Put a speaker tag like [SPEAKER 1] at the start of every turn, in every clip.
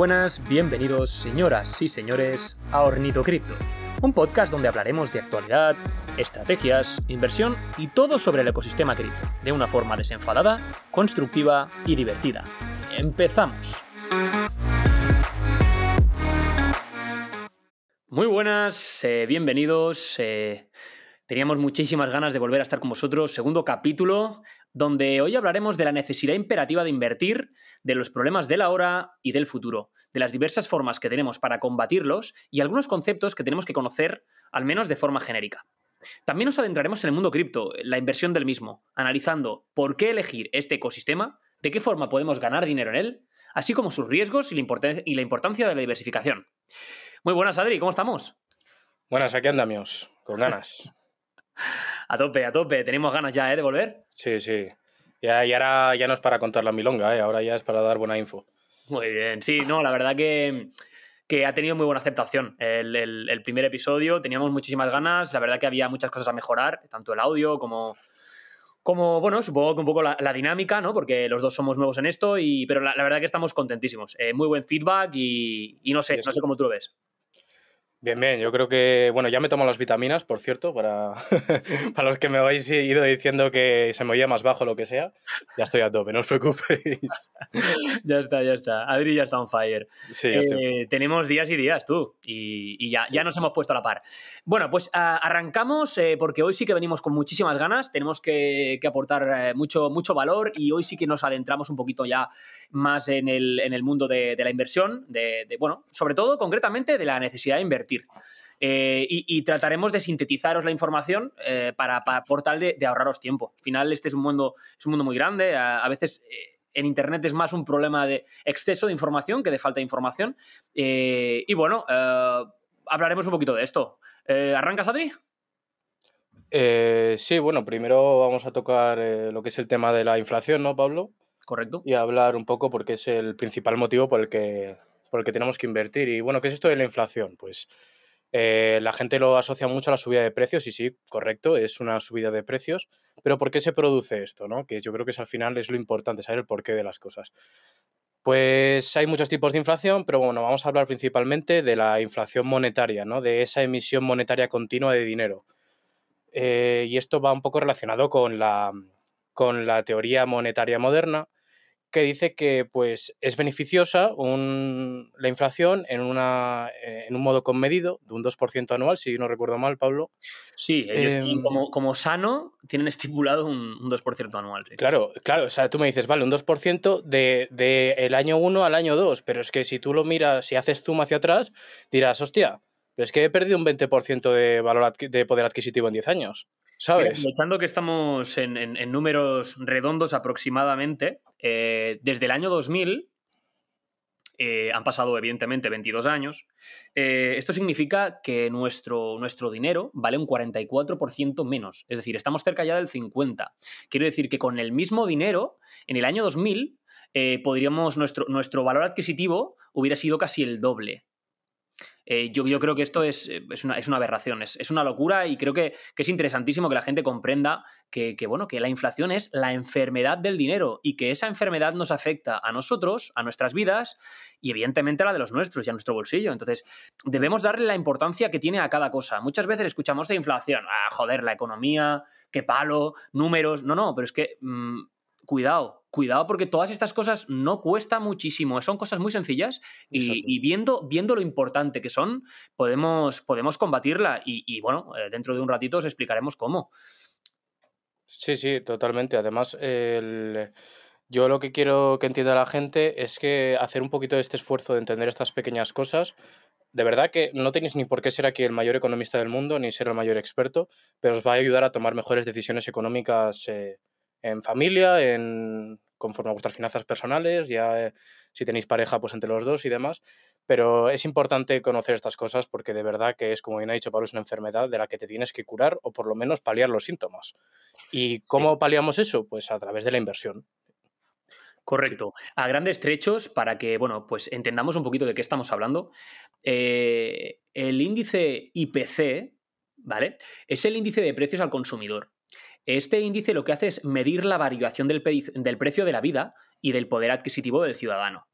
[SPEAKER 1] buenas, bienvenidos señoras y señores a Ornito Cripto, un podcast donde hablaremos de actualidad, estrategias, inversión y todo sobre el ecosistema cripto, de una forma desenfadada, constructiva y divertida. ¡Empezamos! Muy buenas, eh, bienvenidos. eh, teníamos muchísimas ganas de volver a estar con vosotros. Segundo capítulo, donde hoy hablaremos de la necesidad imperativa de invertir, de los problemas de la hora y del futuro, de las diversas formas que tenemos para combatirlos y algunos conceptos que tenemos que conocer, al menos de forma genérica. También nos adentraremos en el mundo cripto, la inversión del mismo, analizando por qué elegir este ecosistema, de qué forma podemos ganar dinero en él, así como sus riesgos y la, importancia de la diversificación. Muy buenas, Adri, ¿cómo estamos?
[SPEAKER 2] Buenas, aquí andamos, con ganas.
[SPEAKER 1] A tope, a tope. Tenemos ganas ya ¿eh? de volver.
[SPEAKER 2] Sí, sí. Ya, y ahora ya no es para contar la milonga, ¿eh? ahora ya es para dar buena info.
[SPEAKER 1] Muy bien. Sí, no, la verdad que, que ha tenido muy buena aceptación el, el- el primer episodio. Teníamos muchísimas ganas. La verdad que había muchas cosas a mejorar, tanto el audio como. Como, bueno, supongo que un poco la, la dinámica, ¿no? Porque los dos somos nuevos en esto, y, pero la, la verdad que estamos contentísimos. Eh, muy buen feedback y, y no sé, no sé cómo tú lo ves.
[SPEAKER 2] Bien, bien, yo creo que, bueno, ya me tomo las vitaminas, por cierto, para, para los que me habéis ido diciendo que se me oía más bajo lo que sea, ya estoy a tope, no os preocupéis.
[SPEAKER 1] ya está, ya está. Adri ya está on fire.
[SPEAKER 2] Sí, ya estoy.
[SPEAKER 1] Eh, tenemos días y días, tú, y, y ya,
[SPEAKER 2] Sí.
[SPEAKER 1] ya nos hemos puesto a la par. Bueno, pues arrancamos eh, porque hoy sí que venimos con muchísimas ganas, tenemos que, que aportar eh, mucho, mucho valor y hoy sí que nos adentramos un poquito ya más en el, en el mundo de, de la inversión, de, de, bueno, sobre todo concretamente de la necesidad de invertir. Eh, y, y trataremos de sintetizaros la información eh, para, para- por tal de, de ahorraros tiempo. Al final, este es un mundo, es un mundo muy grande. A, a veces eh, en Internet es más un problema de exceso de información que de falta de información. Y bueno, hablaremos un poquito de esto. ¿Arrancas, Adri?
[SPEAKER 2] Sí, bueno, primero vamos a tocar lo que es el tema de la inflación, ¿no, Pablo?
[SPEAKER 1] Correcto.
[SPEAKER 2] Y hablar un poco porque es el principal motivo por el que, por el que tenemos que invertir. Y bueno, ¿qué es esto de la inflación? Pues eh, la gente lo asocia mucho a la subida de precios, y sí, correcto, es una subida de precios. Pero ¿por qué se produce esto? ¿no? Que yo creo que es al final es lo importante, saber el porqué de las cosas. Pues hay muchos tipos de inflación, pero bueno, vamos a hablar principalmente de la inflación monetaria, ¿no? De esa emisión monetaria continua de dinero. Eh, y esto va un poco relacionado con la, con la teoría monetaria moderna, que dice que pues, es beneficiosa un- la inflación en, una, eh, en un modo conmedido, de un 2% anual, si no recuerdo mal, Pablo.
[SPEAKER 1] Sí, ellos
[SPEAKER 2] Em,
[SPEAKER 1] tienen como, como sano tienen estipulado un, un 2% anual. sí.
[SPEAKER 2] Claro, claro, o sea, tú me dices, vale, un 2% de, de el año 1 al año 2, pero es que si tú lo miras, si haces zoom hacia atrás, dirás, hostia, pero es que he perdido un 20% de, valor de poder adquisitivo en 10 años, ¿sabes?
[SPEAKER 1] aprovechando que estamos en, en- en números redondos aproximadamente, eh, desde el año 2000, eh, han pasado evidentemente 22 años, eh, esto significa que nuestro, nuestro dinero vale un 44% menos, es decir, estamos cerca ya del 50%. Quiero decir que con el mismo dinero, en el año 2000, eh, podríamos, nuestro, nuestro valor adquisitivo hubiera sido casi el doble. Eh, yo, yo creo que esto es, eh, es, una, es una aberración, es, es una locura y creo que, que es interesantísimo que la gente comprenda que, que, bueno, que la inflación es la enfermedad del dinero y que esa enfermedad nos afecta a nosotros, a nuestras vidas y evidentemente a la de los nuestros y a nuestro bolsillo. Entonces, debemos darle la importancia que tiene a cada cosa. Muchas veces escuchamos de inflación, ah, joder, la economía, qué palo, números. No, no, pero es que mm, cuidado, cuidado porque todas estas cosas no cuesta muchísimo, son cosas muy sencillas y, viendo, viendo lo importante que son, podemos, podemos combatirla y, y, bueno, eh, dentro de un ratito os explicaremos cómo.
[SPEAKER 2] Sí, sí, totalmente. Además, el- yo lo que quiero que entienda la gente es que hacer un poquito de este esfuerzo de entender estas pequeñas cosas, de verdad que no tenéis ni por qué ser aquí el mayor economista del mundo, ni ser el mayor experto, pero os va a ayudar a tomar mejores decisiones económicas eh, en familia, en conforme a vuestras finanzas personales, ya eh, si tenéis pareja, pues entre los dos y demás. Pero es importante conocer estas cosas porque de verdad que es, como bien ha dicho Pablo, es una enfermedad de la que te tienes que curar o por lo menos paliar los síntomas. ¿Y cómo paliamos eso? Pues a través de la inversión.
[SPEAKER 1] Correcto. A grandes trechos, para que, bueno, pues entendamos un poquito de qué estamos hablando, eh, el índice IPC, ¿vale? Es el índice de precios al consumidor. Este índice lo que hace es medir la variación del, precio de la vida y del poder adquisitivo del ciudadano.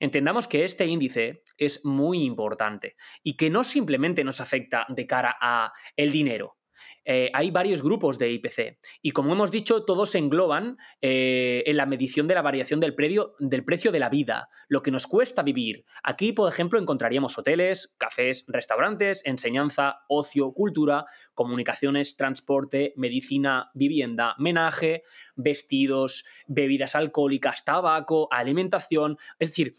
[SPEAKER 1] Entendamos que este índice es muy importante y que no simplemente nos afecta de cara a el dinero, eh, hay varios grupos de IPC y como hemos dicho, todos se engloban eh, en la medición de la variación del, del precio de la vida, lo que nos cuesta vivir. Aquí, por ejemplo, encontraríamos hoteles, cafés, restaurantes, enseñanza, ocio, cultura, comunicaciones, transporte, medicina, vivienda, menaje, vestidos, bebidas alcohólicas, tabaco, alimentación. Es decir,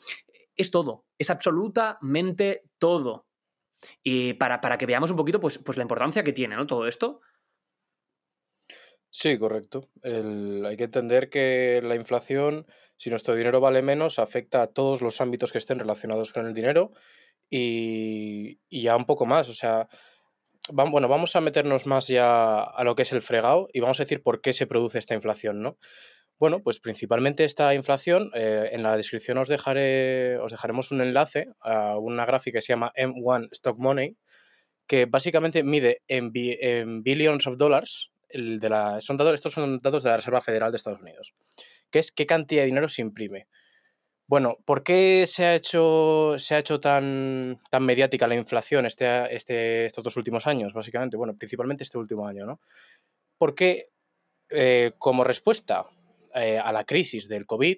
[SPEAKER 1] es todo, es absolutamente todo. Y para, para, que veamos un poquito pues, pues la importancia que tiene ¿no? todo esto.
[SPEAKER 2] Sí, correcto. hay que entender que la inflación, si nuestro dinero vale menos, afecta a todos los ámbitos que estén relacionados con el dinero y, y ya un poco más. O sea, bueno, vamos a meternos más ya a lo que es el fregado y vamos a decir por qué se produce esta inflación, ¿no? Bueno, pues principalmente esta inflación, eh, en la descripción os, dejaré, os dejaremos un enlace a una gráfica que se llama M1 Stock Money, que básicamente mide en, billions of dollars, el de la, son datos, estos son datos de la Reserva Federal de Estados Unidos, que es qué cantidad de dinero se imprime. Bueno, ¿por qué se ha hecho, se ha hecho tan, tan mediática la inflación este, este, estos dos últimos años, básicamente? Bueno, principalmente este último año, ¿no? Porque eh, como respuesta eh, a la crisis del COVID,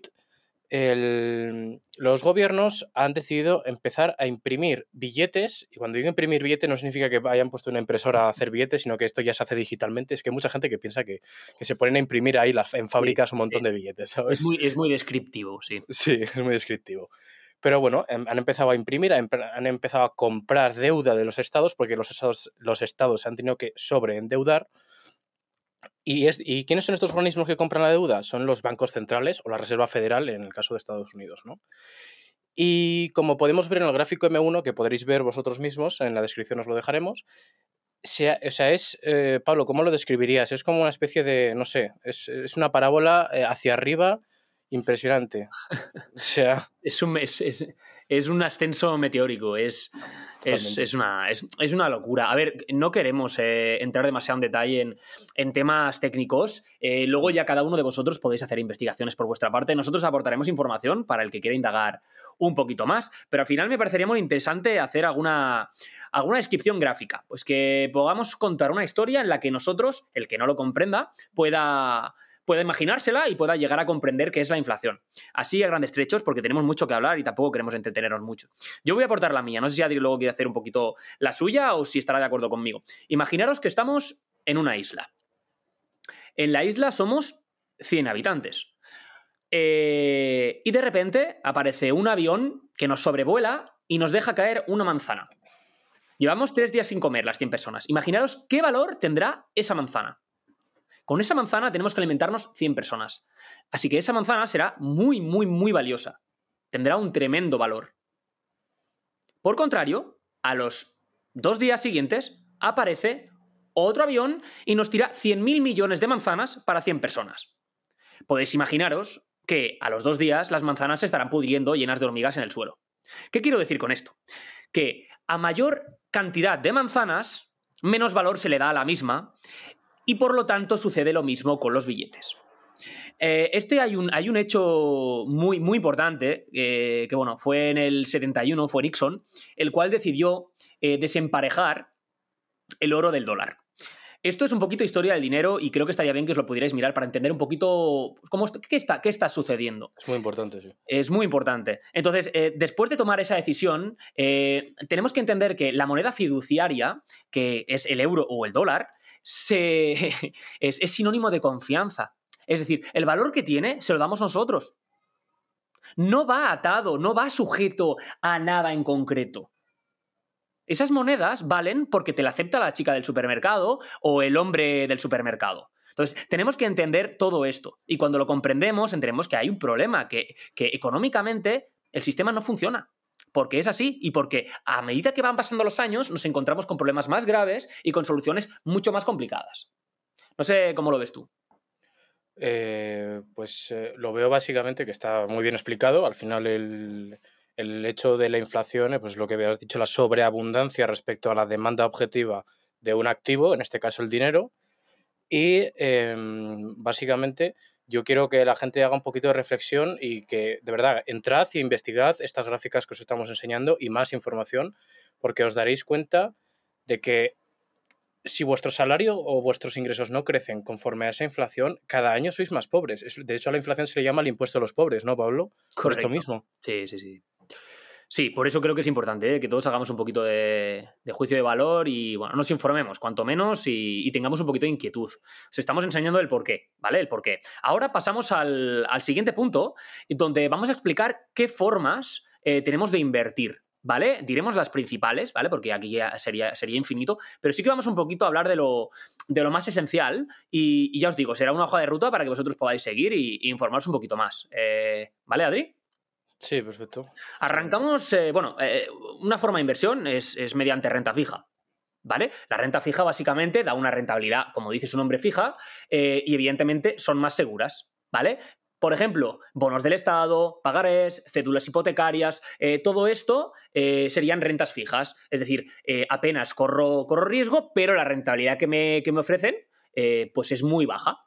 [SPEAKER 2] los gobiernos han decidido empezar a imprimir billetes, y cuando digo imprimir billetes no significa que hayan puesto una impresora a hacer billetes, sino que esto ya se hace digitalmente. Es que hay mucha gente que piensa que, se ponen a imprimir ahí las, en fábricas un montón de billetes.
[SPEAKER 1] Es, muy, es muy descriptivo, sí.
[SPEAKER 2] Sí, es muy descriptivo. Pero bueno, em, han empezado a imprimir, han empezado a comprar deuda de los estados, porque los estados, los estados se han tenido que sobreendeudar ¿Y, es, ¿Y quiénes son estos organismos que compran la deuda? Son los bancos centrales o la Reserva Federal en el caso de Estados Unidos, ¿no? Y como podemos ver en el gráfico M1, que podréis ver vosotros mismos, en la descripción os lo dejaremos, sea, o sea, es, eh, Pablo, ¿cómo lo describirías? Es como una especie de, no sé, es, es una parábola eh, hacia arriba impresionante. O sea...
[SPEAKER 1] es, un, es, es, un ascenso meteórico, es, es, una, es, una locura. A ver, no queremos eh, entrar demasiado en detalle en, temas técnicos. Eh, luego ya cada uno de vosotros podéis hacer investigaciones por vuestra parte. Nosotros aportaremos información para el que quiera indagar un poquito más, pero al final me parecería muy interesante hacer alguna, alguna descripción gráfica, pues que podamos contar una historia en la que nosotros, el que no lo comprenda, pueda pueda imaginársela y pueda llegar a comprender qué es la inflación. Así a grandes trechos, porque tenemos mucho que hablar y tampoco queremos entretenernos mucho. Yo voy a aportar la mía, no sé si Adri luego quiere hacer un poquito la suya o si estará de acuerdo conmigo. Imaginaros que estamos en una isla. En la isla somos 100 habitantes. Eh, y de repente aparece un avión que nos sobrevuela y nos deja caer una manzana. Llevamos tres días sin comer las 100 personas. Imaginaros qué valor tendrá esa manzana. Con esa manzana tenemos que alimentarnos 100 personas. Así que esa manzana será muy, muy, muy valiosa. Tendrá un tremendo valor. Por contrario, a los dos días siguientes aparece otro avión y nos tira 100.000 millones de manzanas para 100 personas. Podéis imaginaros que a los dos días las manzanas se estarán pudriendo llenas de hormigas en el suelo. ¿Qué quiero decir con esto? Que a mayor cantidad de manzanas, menos valor se le da a la misma y por lo tanto sucede lo mismo con los billetes. Eh, este hay un, hay un hecho muy, muy importante, eh, que bueno, fue en el 71, fue Nixon, el cual decidió eh, desemparejar el oro del dólar. Esto es un poquito historia del dinero y creo que estaría bien que os lo pudierais mirar para entender un poquito cómo, qué, está, qué está sucediendo.
[SPEAKER 2] Es muy importante, sí.
[SPEAKER 1] Es muy importante. Entonces, eh, después de tomar esa decisión, eh, tenemos que entender que la moneda fiduciaria, que es el euro o el dólar, es, es sinónimo de confianza. Es decir, el valor que tiene se lo damos nosotros. No va atado, no va sujeto a nada en concreto. Esas monedas valen porque te la acepta la chica del supermercado o el hombre del supermercado. Entonces, tenemos que entender todo esto. Y cuando lo comprendemos, entendemos que hay un problema, que, económicamente el sistema no funciona. Porque es así y porque a medida que van pasando los años nos encontramos con problemas más graves y con soluciones mucho más complicadas. No sé cómo lo ves tú.
[SPEAKER 2] Eh, pues eh, lo veo básicamente que está muy bien explicado. Al final el, el hecho de la inflación, eh, pues lo que habías dicho, la sobreabundancia respecto a la demanda objetiva de un activo, en este caso el dinero, y em, básicamente yo quiero que la gente haga un poquito de reflexión y que de verdad entrad y investigad estas gráficas que os estamos enseñando y más información, porque os daréis cuenta de que si vuestro salario o vuestros ingresos no crecen conforme a esa inflación, cada año sois más pobres. De hecho, a la inflación se le llama el impuesto a los pobres, ¿no, Pablo? Por esto mismo.
[SPEAKER 1] Sí, sí, sí. Sí, por eso creo que es importante ¿eh? que todos hagamos un poquito de, juicio de valor y bueno, nos informemos, cuanto menos, y, tengamos un poquito de inquietud. Os estamos enseñando el porqué, ¿vale? El porqué. Ahora pasamos al, siguiente punto, donde vamos a explicar qué formas eh, tenemos de invertir. ¿Vale? Diremos las principales, ¿vale? Porque aquí ya sería, sería infinito, pero sí que vamos un poquito a hablar de lo, de lo más esencial y, ya os digo, será una hoja de ruta para que vosotros podáis seguir y, informaros un poquito más. Eh, ¿Vale, Adri?
[SPEAKER 2] Sí, perfecto.
[SPEAKER 1] Arrancamos, eh, bueno, eh, una forma de inversión es, mediante renta fija. ¿Vale? La renta fija básicamente da una rentabilidad, como dice su nombre, fija, eh, y evidentemente son más seguras. ¿Vale? Por ejemplo, bonos del Estado, pagarés, cédulas hipotecarias, todo esto serían rentas fijas. Es decir, apenas corro, corro, riesgo, pero la rentabilidad que me, que me ofrecen pues es muy baja.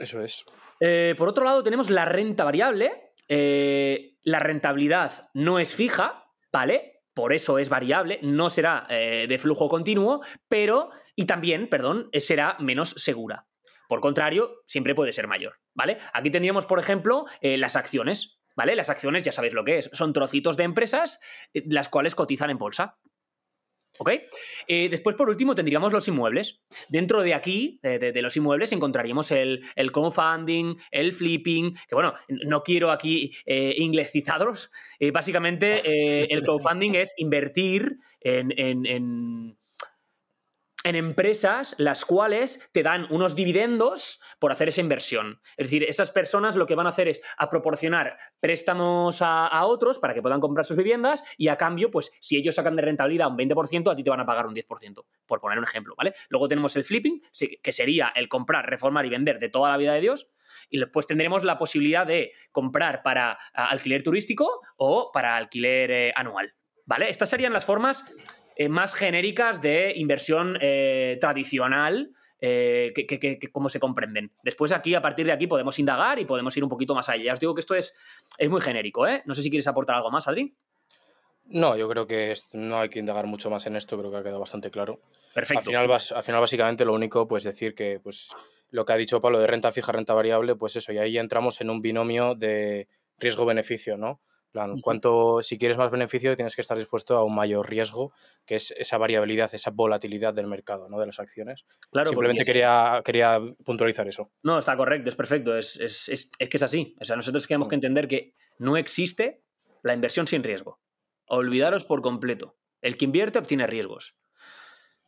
[SPEAKER 2] Eso es.
[SPEAKER 1] Eh, por otro lado, tenemos la renta variable. Eh, la rentabilidad no es fija, ¿vale? Por eso es variable, no será eh, de flujo continuo, pero, y también, perdón, será menos segura. Por contrario, siempre puede ser mayor, ¿vale? Aquí tendríamos, por ejemplo, las acciones, ¿vale? Las acciones ya sabéis lo que es, son trocitos de empresas las cuales cotizan en bolsa. ¿Ok? Eh, después, por último, tendríamos los inmuebles. Dentro de aquí, de, los inmuebles, encontraríamos el, el, el flipping, que bueno, no quiero aquí eh, inglesizados. Eh, básicamente, el crowdfunding es invertir en empresas las cuales te dan unos dividendos por hacer esa inversión. Es decir, esas personas lo que van a hacer es a proporcionar préstamos a, otros para que puedan comprar sus viviendas y a cambio, pues si ellos sacan de rentabilidad un 20%, a ti te van a pagar un 10%, por poner un ejemplo, ¿vale? Luego tenemos el flipping, que sería el comprar, reformar y vender de toda la vida de Dios. Y después tendremos la posibilidad de comprar para alquiler turístico o para alquiler eh, anual. ¿Vale? Estas serían las formas eh, más genéricas de inversión eh, tradicional eh, que, como se comprenden. Después aquí, a partir de aquí, podemos indagar y podemos ir un poquito más allá. Ya os digo que esto es, es muy genérico, ¿eh? No sé si quieres aportar algo más, Adri.
[SPEAKER 2] No, yo creo que no hay que indagar mucho más en esto, creo que ha quedado bastante claro.
[SPEAKER 1] Perfecto.
[SPEAKER 2] Al final, al final básicamente, lo único, pues decir que pues, lo que ha dicho Pablo de renta fija, renta variable, pues eso, y ahí entramos en un binomio de riesgo-beneficio, ¿no? Plan, cuánto, si quieres más beneficio, tienes que estar dispuesto a un mayor riesgo, que es esa variabilidad, esa volatilidad del mercado, ¿no? De las acciones. Claro, Simplemente quería, quería puntualizar eso.
[SPEAKER 1] No, está correcto, es perfecto, es, es, es, es que es así. O sea, nosotros tenemos que entender que no existe la inversión sin riesgo. Olvidaros por completo. El que invierte obtiene riesgos.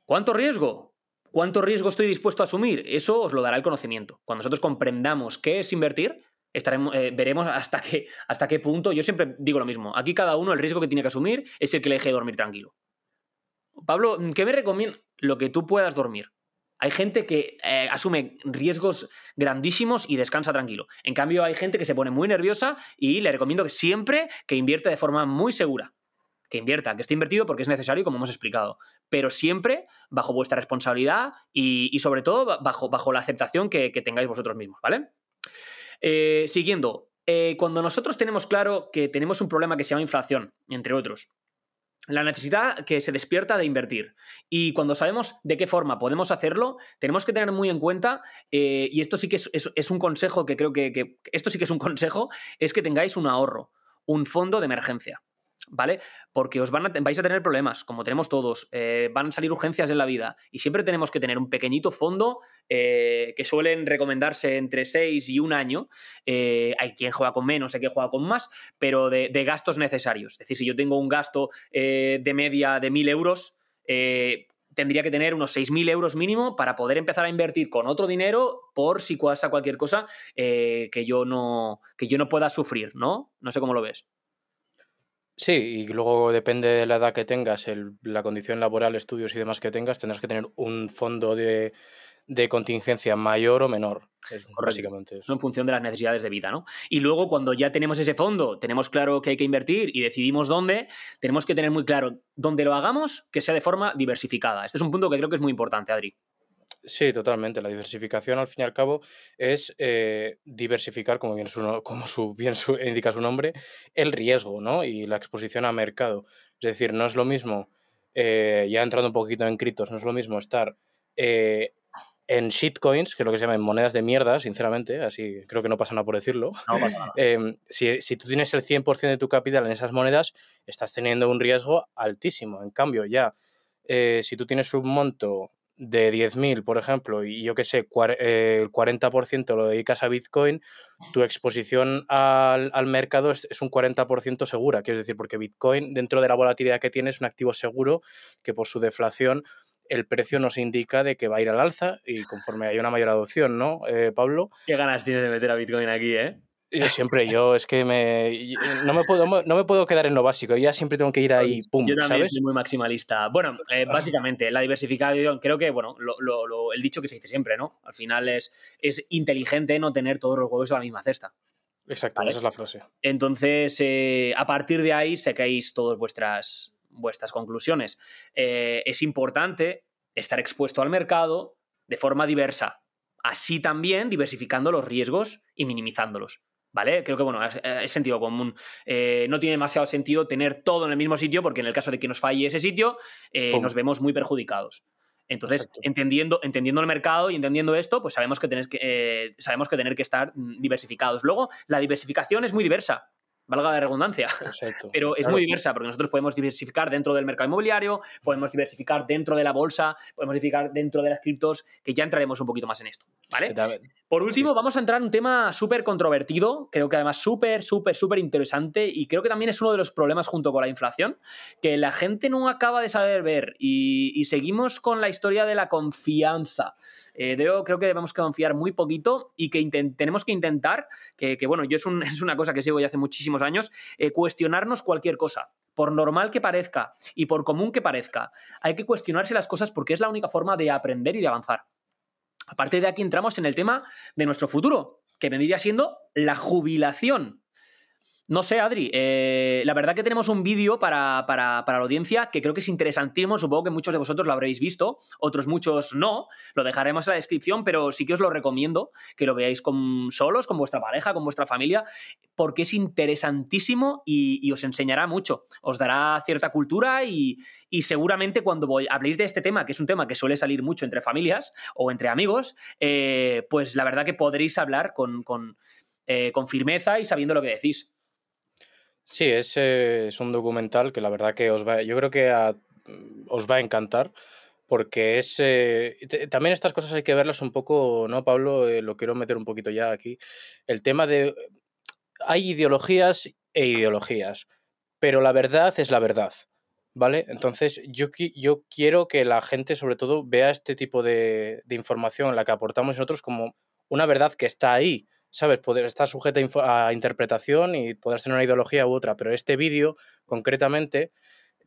[SPEAKER 1] ¿Cuánto riesgo? ¿Cuánto riesgo estoy dispuesto a asumir? Eso os lo dará el conocimiento. Cuando nosotros comprendamos qué es invertir, estaremos, eh, veremos hasta qué, hasta qué punto. Yo siempre digo lo mismo. Aquí cada uno el riesgo que tiene que asumir es el que le deje dormir tranquilo. Pablo, ¿qué me recomienda? Lo que tú puedas dormir. Hay gente que eh, asume riesgos grandísimos y descansa tranquilo. En cambio, hay gente que se pone muy nerviosa y le recomiendo que siempre que invierta de forma muy segura. Que invierta, que esté invertido porque es necesario, como hemos explicado. Pero siempre bajo vuestra responsabilidad y, sobre todo bajo, bajo la aceptación que tengáis vosotros mismos, ¿vale? Eh, siguiendo, eh, cuando nosotros tenemos claro que tenemos un problema que se llama inflación, entre otros, la necesidad que se despierta de invertir. Y cuando sabemos de qué forma podemos hacerlo, tenemos que tener muy en cuenta, eh, y esto sí que es, un consejo que creo que, que, esto sí que es un consejo, es que tengáis un ahorro, un fondo de emergencia. ¿Vale? Porque os vais a tener problemas, como tenemos todos, eh, van a salir urgencias en la vida y siempre tenemos que tener un pequeñito fondo eh, que suelen recomendarse entre 6 y un año. Eh, hay quien juega con menos, hay quien juega con más, pero de, gastos necesarios. Es decir, si yo tengo un gasto de media de 1.000 euros, tendría que tener unos 6.000 euros mínimo para poder empezar a invertir con otro dinero por si pasa cualquier cosa que, yo no, que yo no pueda sufrir, ¿no? No sé cómo lo ves.
[SPEAKER 2] Sí, y luego depende de la edad que tengas, el, la condición laboral, estudios y demás que tengas, tendrás que tener un fondo de, contingencia mayor o menor. Es básicamente eso.
[SPEAKER 1] en función de las necesidades de vida, ¿no? Y luego, cuando ya tenemos ese fondo, tenemos claro que hay que invertir y decidimos dónde, tenemos que tener muy claro dónde lo hagamos, que sea de forma diversificada. Este es un punto que creo que es muy importante, Adri.
[SPEAKER 2] Sí, totalmente. La diversificación, al fin y al cabo, es eh, diversificar, como bien, su, como su, bien indica su nombre, el riesgo ¿no? y la exposición a mercado. Es decir, no es lo mismo, eh, ya entrando un poquito en criptos, no es lo mismo estar eh, en shitcoins, que es lo que se llama monedas de mierda, sinceramente, así creo que no pasa nada por decirlo.
[SPEAKER 1] No pasa nada.
[SPEAKER 2] Em, si, si, tú tienes el 100% de tu capital en esas monedas, estás teniendo un riesgo altísimo. En cambio, ya, si tú tienes un monto de 10.000, por ejemplo, y yo qué sé, eh, el 40% lo dedicas a Bitcoin, tu exposición al, mercado es, un 40% segura. Quiero decir, porque Bitcoin, dentro de la volatilidad que tiene, es un activo seguro que por su deflación el precio nos indica de que va a ir al alza y conforme hay una mayor adopción, ¿no, eh, Pablo?
[SPEAKER 1] Qué ganas tienes de meter a Bitcoin aquí, ¿eh?
[SPEAKER 2] Yo siempre, yo es que me, no, me puedo, no me puedo quedar en lo básico, ya siempre tengo que ir ahí, pues, pum,
[SPEAKER 1] Yo también
[SPEAKER 2] ¿sabes?
[SPEAKER 1] soy muy maximalista. Bueno, eh, ah. básicamente, la diversificación, creo que, bueno, el dicho que se dice siempre, ¿no? Al final es, es inteligente no tener todos los huevos en la misma cesta.
[SPEAKER 2] Exacto, esa es la frase.
[SPEAKER 1] Entonces, eh, a partir de ahí saquéis todas vuestras, vuestras conclusiones. Eh, es importante estar expuesto al mercado de forma diversa, así también diversificando los riesgos y minimizándolos. ¿Vale? Creo que, bueno, es, sentido común. Eh, no tiene demasiado sentido tener todo en el mismo sitio porque en el caso de que nos falle ese sitio, eh, nos vemos muy perjudicados. Entonces, entendiendo, entendiendo el mercado y entendiendo esto, pues sabemos que, que eh, sabemos que tener que estar mm, diversificados. Luego, la diversificación es muy diversa valga la redundancia. Pero es muy diversa porque nosotros podemos diversificar dentro del mercado inmobiliario, podemos diversificar dentro de la bolsa, podemos diversificar dentro de las criptos, que ya entraremos un poquito más en esto. ¿Vale? Por último, vamos a entrar en un tema súper controvertido, creo que además súper, súper, súper interesante y creo que también es uno de los problemas junto con la inflación, que la gente no acaba de saber ver y, seguimos con la historia de la confianza. Eh, creo que debemos confiar muy poquito y que tenemos que intentar, que, bueno, yo es, es una cosa que sigo ya hace muchísimos años, eh, cuestionarnos cualquier cosa. Por normal que parezca y por común que parezca, hay que cuestionarse las cosas porque es la única forma de aprender y de avanzar. A de aquí entramos en el tema de nuestro futuro, que vendría siendo la jubilación. No sé, Adri, eh, la verdad que tenemos un vídeo para, la audiencia que creo que es interesantísimo, supongo que muchos de vosotros lo habréis visto, otros muchos no, lo dejaremos en la descripción, pero sí que os lo recomiendo que lo veáis con solos, con vuestra pareja, con vuestra familia, porque es interesantísimo y, os enseñará mucho, os dará cierta cultura y, seguramente cuando voy, habléis de este tema, que es un tema que suele salir mucho entre familias o entre amigos, eh, pues la verdad que podréis hablar con, eh, con firmeza y sabiendo lo que decís.
[SPEAKER 2] Sí, es, es un documental que la verdad que os va, yo creo que os va a encantar porque es eh, también estas cosas hay que verlas un poco, ¿no, Pablo? Eh, lo quiero meter un poquito ya aquí. El tema de hay ideologías e ideologías, pero la verdad es la verdad, ¿vale? Entonces yo, yo quiero que la gente sobre todo vea este tipo de, de información, la que aportamos nosotros, como una verdad que está ahí, ¿sabes? Poder estar sujeta a interpretación y poder tener una ideología u otra, pero este vídeo, concretamente,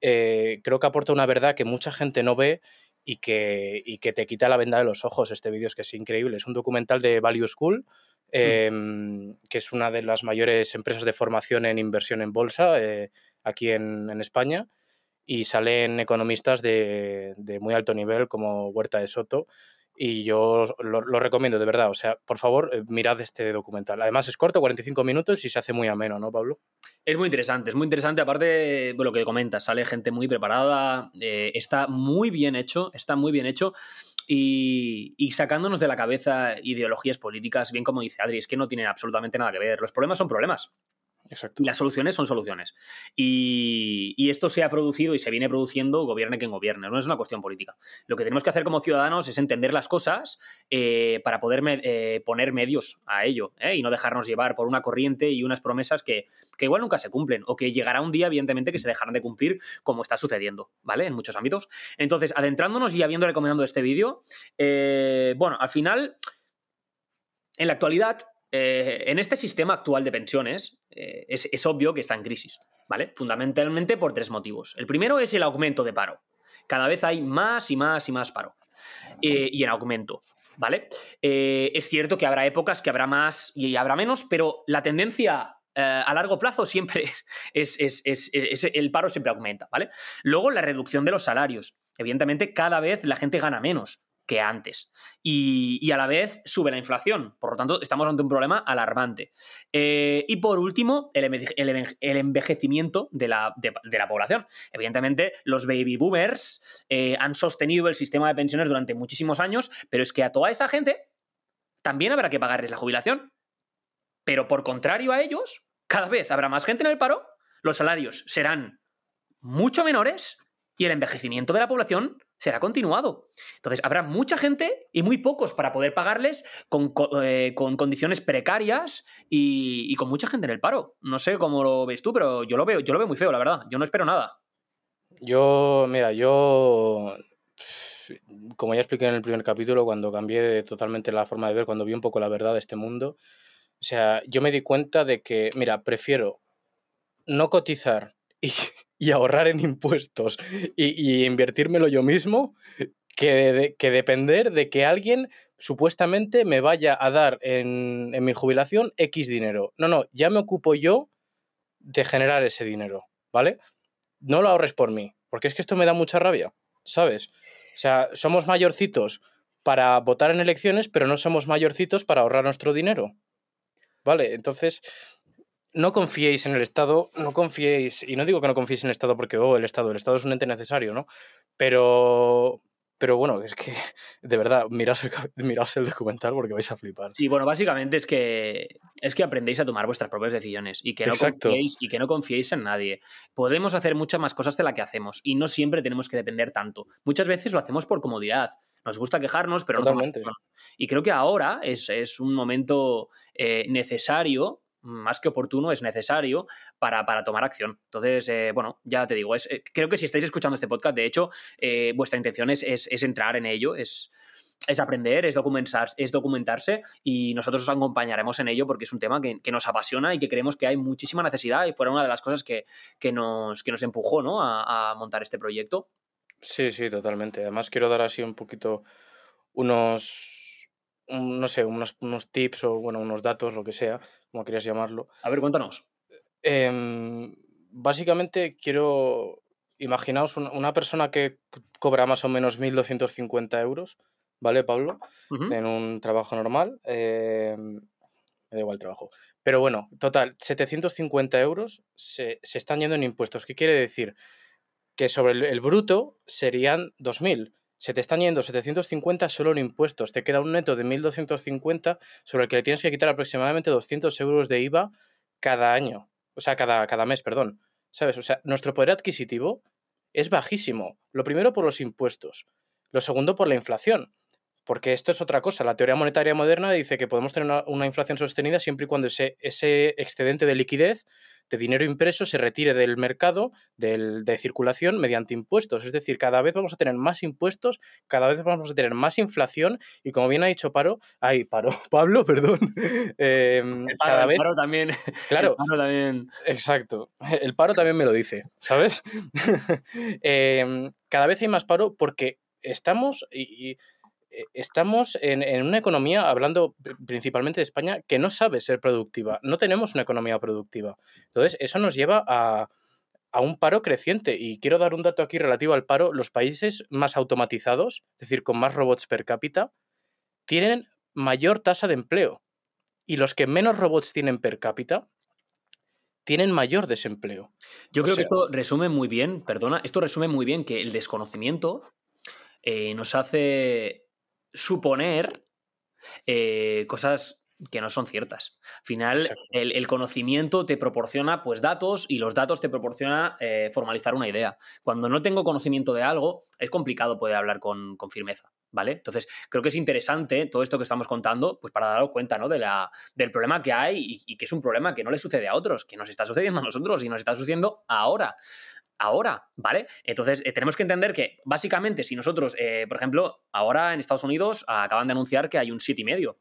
[SPEAKER 2] eh, creo que aporta una verdad que mucha gente no ve y que, que te quita la venda de los ojos. Este vídeo es que es increíble. Es un documental de Value School, mm. em, que es una de las mayores empresas de formación en inversión en bolsa eh, aquí en, España. Y salen economistas de, de, muy alto nivel como Huerta de Soto y yo lo, recomiendo de verdad. O sea, por favor, eh, mirad este documental. Además es corto, 45 minutos y se hace muy ameno, ¿no, Pablo?
[SPEAKER 1] Es muy interesante, es muy interesante. Aparte de lo que comentas, sale gente muy preparada, eh, está muy bien hecho, está muy bien hecho. Y, y, sacándonos de la cabeza ideologías políticas, bien como dice Adri, es que no tienen absolutamente nada que ver. Los problemas son problemas.
[SPEAKER 2] Exacto.
[SPEAKER 1] Las soluciones son soluciones. Y, esto se ha producido y se viene produciendo, gobierne quien gobierne. No es una cuestión política. Lo que tenemos que hacer como ciudadanos es entender las cosas eh, para poder eh, poner medios a ello ¿eh? y no dejarnos llevar por una corriente y unas promesas que, igual nunca se cumplen o que llegará un día, evidentemente, que se dejarán de cumplir como está sucediendo, ¿vale? En muchos ámbitos. Entonces, adentrándonos y habiendo recomendado este vídeo, bueno, al final, en la actualidad, en este sistema actual de pensiones, eh, es, obvio que está en crisis, ¿vale? Fundamentalmente por tres motivos. El primero es el aumento de paro. Cada vez hay más y más y más paro. Eh, y en aumento, ¿vale? Eh, es cierto que habrá épocas que habrá más y habrá menos, pero la tendencia a largo plazo siempre es, el paro siempre aumenta, ¿vale? Luego la reducción de los salarios. Evidentemente, cada vez la gente gana menos. Que antes. Y, a la vez sube la inflación. Por lo tanto, estamos ante un problema alarmante. Eh, y por último, el, envejecimiento de la, población. Evidentemente, los baby boomers eh, han sostenido el sistema de pensiones durante muchísimos años, pero es que a toda esa gente también habrá que pagarles la jubilación. Pero por contrario a ellos, cada vez habrá más gente en el paro, los salarios serán mucho menores y el envejecimiento de la población será continuado. Entonces, habrá mucha gente y muy pocos para poder pagarles con, eh, condiciones precarias y, con mucha gente en el paro. No sé cómo lo ves tú, pero yo lo veo, yo lo veo muy feo, la verdad. Yo no espero nada.
[SPEAKER 2] Yo, mira, yo como ya expliqué en el primer capítulo, cuando cambié totalmente la forma de ver, cuando vi un poco la verdad de este mundo, o sea, yo me di cuenta de que, mira, prefiero no cotizar y, ahorrar en impuestos y, y, invertírmelo yo mismo que, que depender de que alguien supuestamente me vaya a dar en, en mi jubilación X dinero. No, no, ya me ocupo yo de generar ese dinero, ¿vale? No lo ahorres por mí, porque es que esto me da mucha rabia, ¿sabes? O sea, somos mayorcitos para votar en elecciones, pero no somos mayorcitos para ahorrar nuestro dinero. ¿Vale? Entonces, no confiéis en el Estado, no confiéis, y no digo que no confiéis en el Estado porque, oh, el Estado, el Estado es un ente necesario, ¿no? Pero, pero bueno, es que, de verdad, mirad el, documental porque vais a flipar.
[SPEAKER 1] Sí, bueno, básicamente es que, es que aprendéis a tomar vuestras propias decisiones y que, no confiéis, y que no confiéis en nadie. Podemos hacer muchas más cosas de las que hacemos y no siempre tenemos que depender tanto. Muchas veces lo hacemos por comodidad. Nos gusta quejarnos, pero no Y creo que ahora es, es un momento eh, necesario más que oportuno, es necesario para, para tomar acción. Entonces, eh, bueno, ya te digo, es, eh, creo que si estáis escuchando este podcast, de hecho, eh, vuestra intención es, es, entrar en ello, es, es aprender, es, documentar, es documentarse y nosotros os acompañaremos en ello porque es un tema que, nos apasiona y que creemos que hay muchísima necesidad y fue una de las cosas que, que nos, que nos empujó ¿no? a, a montar este proyecto.
[SPEAKER 2] Sí, sí, totalmente. Además quiero dar así un poquito unos no sé, unos, unos, tips o bueno, unos datos, lo que sea, como querías llamarlo.
[SPEAKER 1] A ver, cuéntanos.
[SPEAKER 2] Em, básicamente quiero, imaginaos una, persona que cobra más o menos 1.250 euros, ¿vale, Pablo? En un trabajo normal. Em, me da igual el trabajo. Pero bueno, total, 750 euros se, se, están yendo en impuestos. ¿Qué quiere decir? Que sobre el, el bruto serían 2.000 se te están yendo 750 solo en impuestos, te queda un neto de 1.250 sobre el que le tienes que quitar aproximadamente 200 euros de IVA cada año, o sea, cada, cada mes, perdón. ¿Sabes? O sea, nuestro poder adquisitivo es bajísimo. Lo primero por los impuestos, lo segundo por la inflación. Porque esto es otra cosa. La teoría monetaria moderna dice que podemos tener una, inflación sostenida siempre y cuando ese, ese excedente de liquidez de dinero impreso se retire del mercado de circulación mediante impuestos. Es decir, cada vez vamos a tener más impuestos, cada vez vamos a tener más inflación y como bien ha dicho Paro, ay, Paro, Pablo, perdón.
[SPEAKER 1] Em, el, paro, cada vez, también.
[SPEAKER 2] Claro, también. Exacto. El paro también me lo dice, ¿sabes? Em, cada vez hay más paro porque estamos, y, estamos en, una economía, hablando principalmente de España, que no sabe ser productiva. No tenemos una economía productiva. Entonces, eso nos lleva a, un paro creciente. Y quiero dar un dato aquí relativo al paro. Los países más automatizados, es decir, con más robots per cápita, tienen mayor tasa de empleo. Y los que menos robots tienen per cápita tienen mayor desempleo.
[SPEAKER 1] Yo creo que esto resume muy bien, perdona, esto resume muy bien que el desconocimiento eh, nos hace suponer eh, cosas que no son ciertas. Al final, el, conocimiento te proporciona pues, datos y los datos te proporciona eh, formalizar una idea. Cuando no tengo conocimiento de algo, es complicado poder hablar con, firmeza. ¿Vale? Entonces, creo que es interesante todo esto que estamos contando, pues para daros cuenta ¿no? de la, del problema que hay y, y, que es un problema que no le sucede a otros, que nos está sucediendo a nosotros y nos está sucediendo ahora ahora, ¿vale? Entonces, eh, tenemos que entender que, básicamente, si nosotros, eh, por ejemplo, ahora en Estados Unidos acaban de anunciar que hay un y medio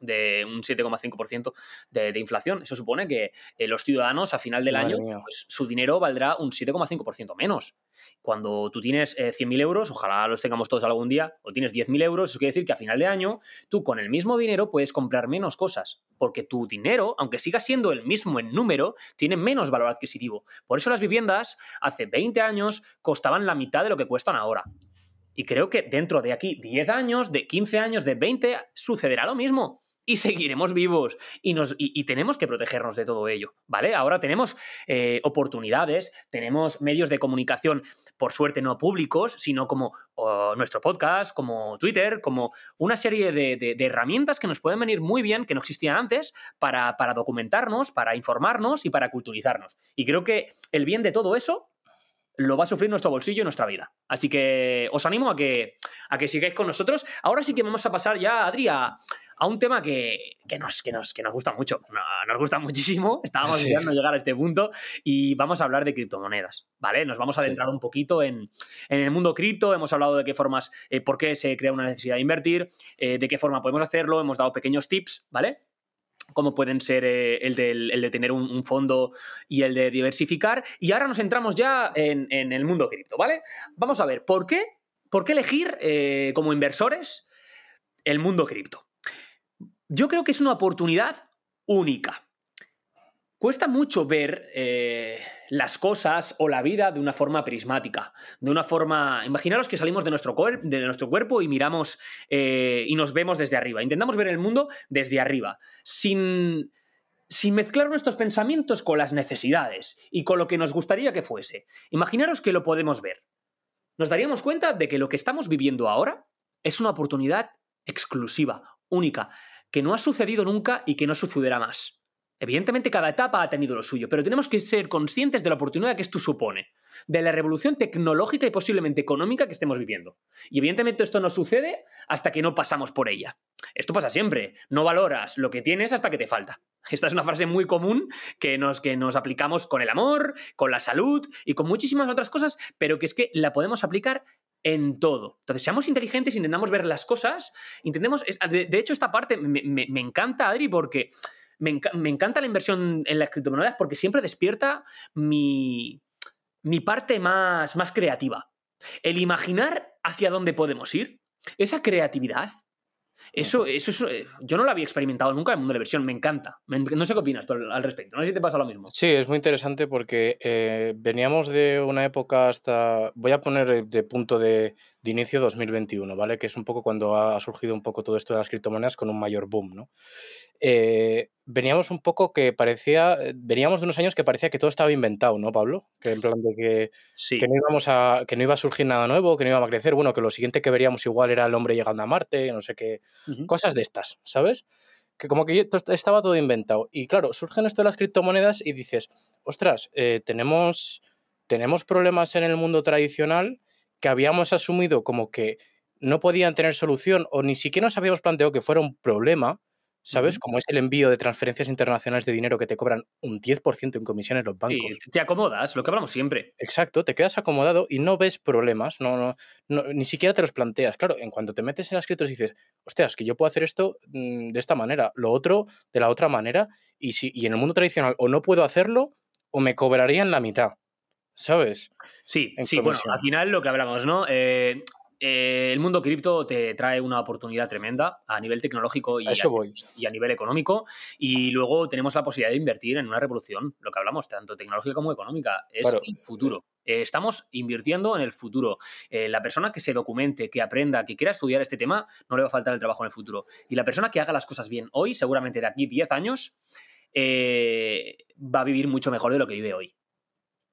[SPEAKER 1] de un 7,5% de, de, inflación. Eso supone que eh, los ciudadanos a final del año, pues, su dinero valdrá un 7,5% menos. Cuando tú tienes 100.000 euros, ojalá los tengamos todos algún día, o tienes 10.000 euros, eso quiere decir que a final de año tú con el mismo dinero puedes comprar menos cosas, porque tu dinero, aunque siga siendo el mismo en número, tiene menos valor adquisitivo. Por eso las viviendas hace 20 años costaban la mitad de lo que cuestan ahora. Y creo que dentro de aquí 10 años, de 15 años, de 20, sucederá lo mismo y seguiremos vivos y, nos, y, tenemos que protegernos de todo ello, ¿vale? Ahora tenemos eh, oportunidades, tenemos medios de comunicación, por suerte no públicos, sino como nuestro podcast, como Twitter, como una serie de, herramientas que nos pueden venir muy bien, que no existían antes, para, para documentarnos, para informarnos y para culturizarnos. Y creo que el bien de todo eso lo va a sufrir nuestro bolsillo y nuestra vida. Así que os animo a que, a que sigáis con nosotros. Ahora sí que vamos a pasar ya, Adri, a, un tema que, nos, que, nos, que nos gusta mucho. nos gusta muchísimo. Estábamos sí. llegar a este punto y vamos a hablar de criptomonedas, ¿vale? Nos vamos a adentrar un poquito en, el mundo cripto. Hemos hablado de qué formas, eh, por qué se crea una necesidad de invertir, eh, de qué forma podemos hacerlo. Hemos dado pequeños tips, ¿vale? Como pueden ser eh, el, de, tener un, fondo y el de diversificar. Y ahora nos entramos ya en, el mundo cripto, ¿vale? Vamos a ver, ¿por qué, por qué elegir eh, como inversores el mundo cripto? Yo creo que es una oportunidad única. Cuesta mucho ver eh, las cosas o la vida de una forma prismática, de una forma... Imaginaros que salimos de nuestro, de nuestro cuerpo y miramos eh, y nos vemos desde arriba. Intentamos ver el mundo desde arriba, sin, sin mezclar nuestros pensamientos con las necesidades y con lo que nos gustaría que fuese. Imaginaros que lo podemos ver. Nos daríamos cuenta de que lo que estamos viviendo ahora es una oportunidad exclusiva, única, que no ha sucedido nunca y que no sucederá más. Evidentemente cada etapa ha tenido lo suyo, pero tenemos que ser conscientes de la oportunidad que esto supone, de la revolución tecnológica y posiblemente económica que estemos viviendo. Y evidentemente esto no sucede hasta que no pasamos por ella. Esto pasa siempre, no valoras lo que tienes hasta que te falta. Esta es una frase muy común que nos, que nos aplicamos con el amor, con la salud y con muchísimas otras cosas, pero que es que la podemos aplicar en todo. Entonces, seamos inteligentes, intentamos ver las cosas, intentemos... De, hecho, esta parte me, me encanta, Adri, porque me, encanta la inversión en las criptomonedas porque siempre despierta mi, mi parte más, más creativa. El imaginar hacia dónde podemos ir, esa creatividad, eso, eso, eh, yo no lo había experimentado nunca en el mundo de la inversión, me encanta. no sé qué opinas tú al respecto, no sé si te pasa lo mismo.
[SPEAKER 2] Sí, es muy interesante porque eh, veníamos de una época hasta, voy a poner de punto de, de, inicio 2021, ¿vale? Que es un poco cuando ha surgido un poco todo esto de las criptomonedas con un mayor boom, ¿no? Eh, veníamos un poco que parecía, eh, veníamos de unos años que parecía que todo estaba inventado, ¿no, Pablo? Que en plan de que, que, no íbamos a, que no iba a surgir nada nuevo, que no iba a crecer, bueno, que lo siguiente que veríamos igual era el hombre llegando a Marte, no sé qué, cosas de estas, ¿sabes? Que como que estaba todo inventado. Y claro, surgen esto de las criptomonedas y dices, ostras, eh, tenemos, tenemos problemas en el mundo tradicional que habíamos asumido como que no podían tener solución o ni siquiera nos habíamos planteado que fuera un problema ¿sabes? Como es el envío de transferencias internacionales de dinero que te cobran un 10% en comisiones los bancos.
[SPEAKER 1] Sí, te acomodas, lo que hablamos siempre.
[SPEAKER 2] Exacto, te quedas acomodado y no ves problemas, no, no, ni siquiera te los planteas. Claro, en cuanto te metes en las criptos dices, hostias, que yo puedo hacer esto mm, de esta manera, lo otro de la otra manera, y, si, y en el mundo tradicional o no puedo hacerlo o me cobrarían la mitad. ¿Sabes?
[SPEAKER 1] Sí, sí, bueno, al final lo que hablamos, ¿no? Eh, eh, el mundo cripto te trae una oportunidad tremenda a nivel tecnológico y a, y a, nivel económico. Y luego tenemos la posibilidad de invertir en una revolución, lo que hablamos, tanto tecnológica como económica. Es el futuro. Eh, estamos invirtiendo en el futuro. Eh, la persona que se documente, que aprenda, que quiera estudiar este tema, no le va a faltar el trabajo en el futuro. Y la persona que haga las cosas bien hoy, seguramente de aquí 10 años, va a vivir mucho mejor de lo que vive hoy.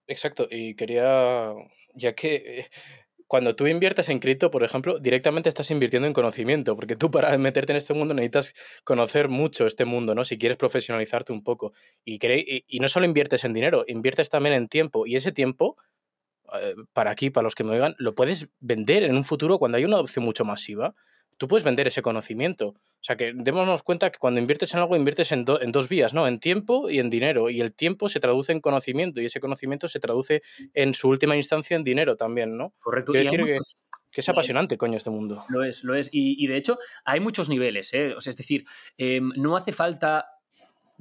[SPEAKER 2] Exacto, y quería, ya que cuando tú inviertes en cripto, por ejemplo, directamente estás invirtiendo en conocimiento, porque tú para meterte en este mundo necesitas conocer mucho este mundo, ¿no? Si quieres profesionalizarte un poco. Y, y, no solo inviertes en dinero, inviertes también en tiempo. Y ese tiempo, eh, para aquí, para los que me oigan, lo puedes vender en un futuro cuando hay una adopción mucho masiva tú puedes vender ese conocimiento. O sea, que démonos cuenta que cuando inviertes en algo, inviertes en, en, dos vías, ¿no? En tiempo y en dinero. Y el tiempo se traduce en conocimiento y ese conocimiento se traduce en su última instancia en dinero también, ¿no?
[SPEAKER 1] Correcto.
[SPEAKER 2] Quiero decir que, es apasionante, coño, este mundo.
[SPEAKER 1] Lo es, lo es. Y, de hecho, hay muchos niveles, ¿eh? O sea, es decir, em, no hace falta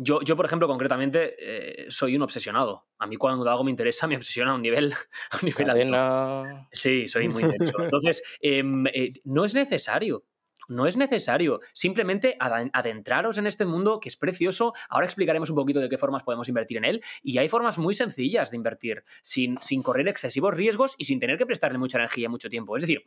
[SPEAKER 1] yo, yo, por ejemplo, concretamente, eh, soy un obsesionado. A mí cuando algo me interesa, me obsesiona a un nivel, a un nivel alto. Sí, soy muy intenso. Entonces, em, eh, no es necesario. No es necesario. Simplemente adentraros en este mundo que es precioso. Ahora explicaremos un poquito de qué formas podemos invertir en él. Y hay formas muy sencillas de invertir, sin, sin correr excesivos riesgos y sin tener que prestarle mucha energía mucho tiempo. Es decir,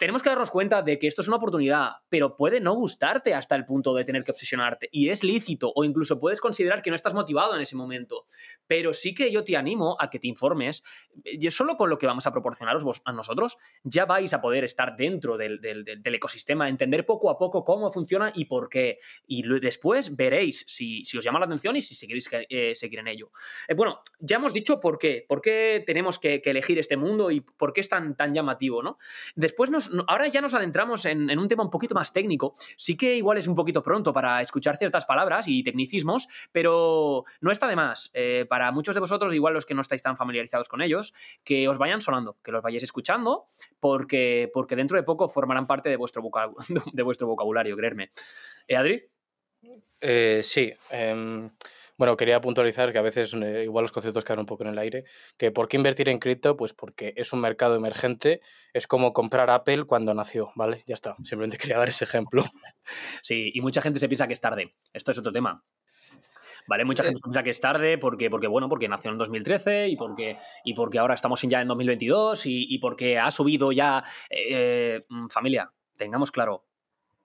[SPEAKER 1] tenemos que darnos cuenta de que esto es una oportunidad, pero puede no gustarte hasta el punto de tener que obsesionarte. Y es lícito, o incluso puedes considerar que no estás motivado en ese momento. Pero sí que yo te animo a que te informes. Y solo con lo que vamos a proporcionaros a nosotros, ya vais a poder estar dentro del, ecosistema, entender poco a poco cómo funciona y por qué. Y después veréis si, os llama la atención y si queréis eh, seguir en ello. Eh, bueno, ya hemos dicho por qué. ¿Por qué tenemos que, elegir este mundo y por qué es tan, tan llamativo, ¿no? Después, nos, ahora ya nos adentramos en, un tema un poquito más técnico. Sí que igual es un poquito pronto para escuchar ciertas palabras y tecnicismos, pero no está de más. Eh, para muchos de vosotros, igual los que no estáis tan familiarizados con ellos, que os vayan sonando, que los vayáis escuchando, porque, porque dentro de poco formarán parte de vuestro, vocabulario, creerme. ¿Eh, Adri?
[SPEAKER 2] Eh, sí. Bueno, quería puntualizar que a veces eh, igual los conceptos quedan un poco en el aire. Que ¿Por qué invertir en cripto? Pues porque es un mercado emergente. Es como comprar Apple cuando nació, ¿vale? Ya está. Simplemente quería dar ese ejemplo.
[SPEAKER 1] Sí, y mucha gente se piensa que es tarde. Esto es otro tema. ¿vale? Mucha gente piensa que es tarde porque, porque, bueno, porque nació en 2013 y porque, y porque ahora estamos ya en 2022 y, porque ha subido ya... Eh, mm, familia, tengamos claro,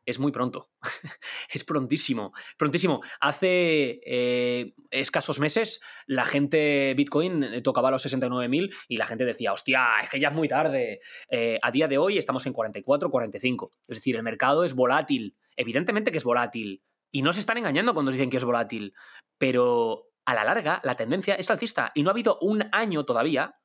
[SPEAKER 1] es muy pronto. es prontísimo. Prontísimo. Hace eh, escasos meses la gente Bitcoin eh, tocaba los 69.000 y la gente decía, hostia, es que ya es muy tarde. Eh, a día de hoy estamos en 44, 45. Es decir, el mercado es volátil. Evidentemente que es volátil. Y no se están engañando cuando dicen que es volátil. Pero a la larga la tendencia es alcista. Y no ha habido un año todavía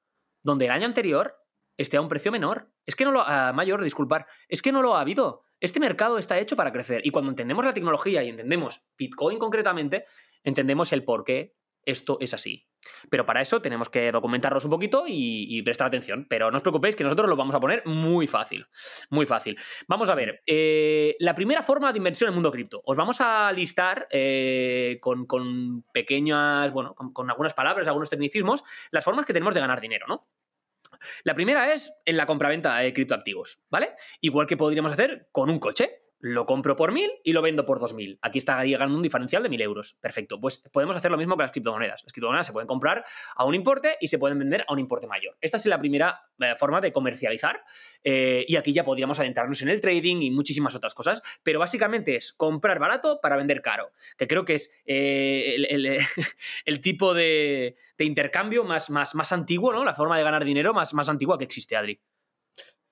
[SPEAKER 1] donde el año anterior esté a un precio menor. Es que no lo... ha mayor, disculpar. Es que no lo ha habido. Este mercado está hecho para crecer y cuando entendemos la tecnología y entendemos Bitcoin concretamente, entendemos el por qué esto es así. Pero para eso tenemos que documentarnos un poquito y, prestar atención. Pero no os preocupéis que nosotros lo vamos a poner muy fácil. Muy fácil. Vamos a ver. Eh, la primera forma de inversión en el mundo cripto. Os vamos a listar eh, con, pequeñas, bueno, con, con algunas palabras, algunos tecnicismos, las formas que tenemos de ganar dinero, ¿no? La primera es en la compraventa de criptoactivos, ¿vale? Igual que podríamos hacer con un coche lo compro por 1000 y lo vendo por 2000. Aquí estaría ganando un diferencial de 1000 euros. Perfecto. Pues podemos hacer lo mismo con las criptomonedas. Las criptomonedas se pueden comprar a un importe y se pueden vender a un importe mayor. Esta es la primera eh, forma de comercializar. Eh, y aquí ya podríamos adentrarnos en el trading y muchísimas otras cosas. Pero básicamente es comprar barato para vender caro. Que creo que es eh, el, tipo de, intercambio más, más, más antiguo, ¿no? La forma de ganar dinero más, más antigua que existe, Adri.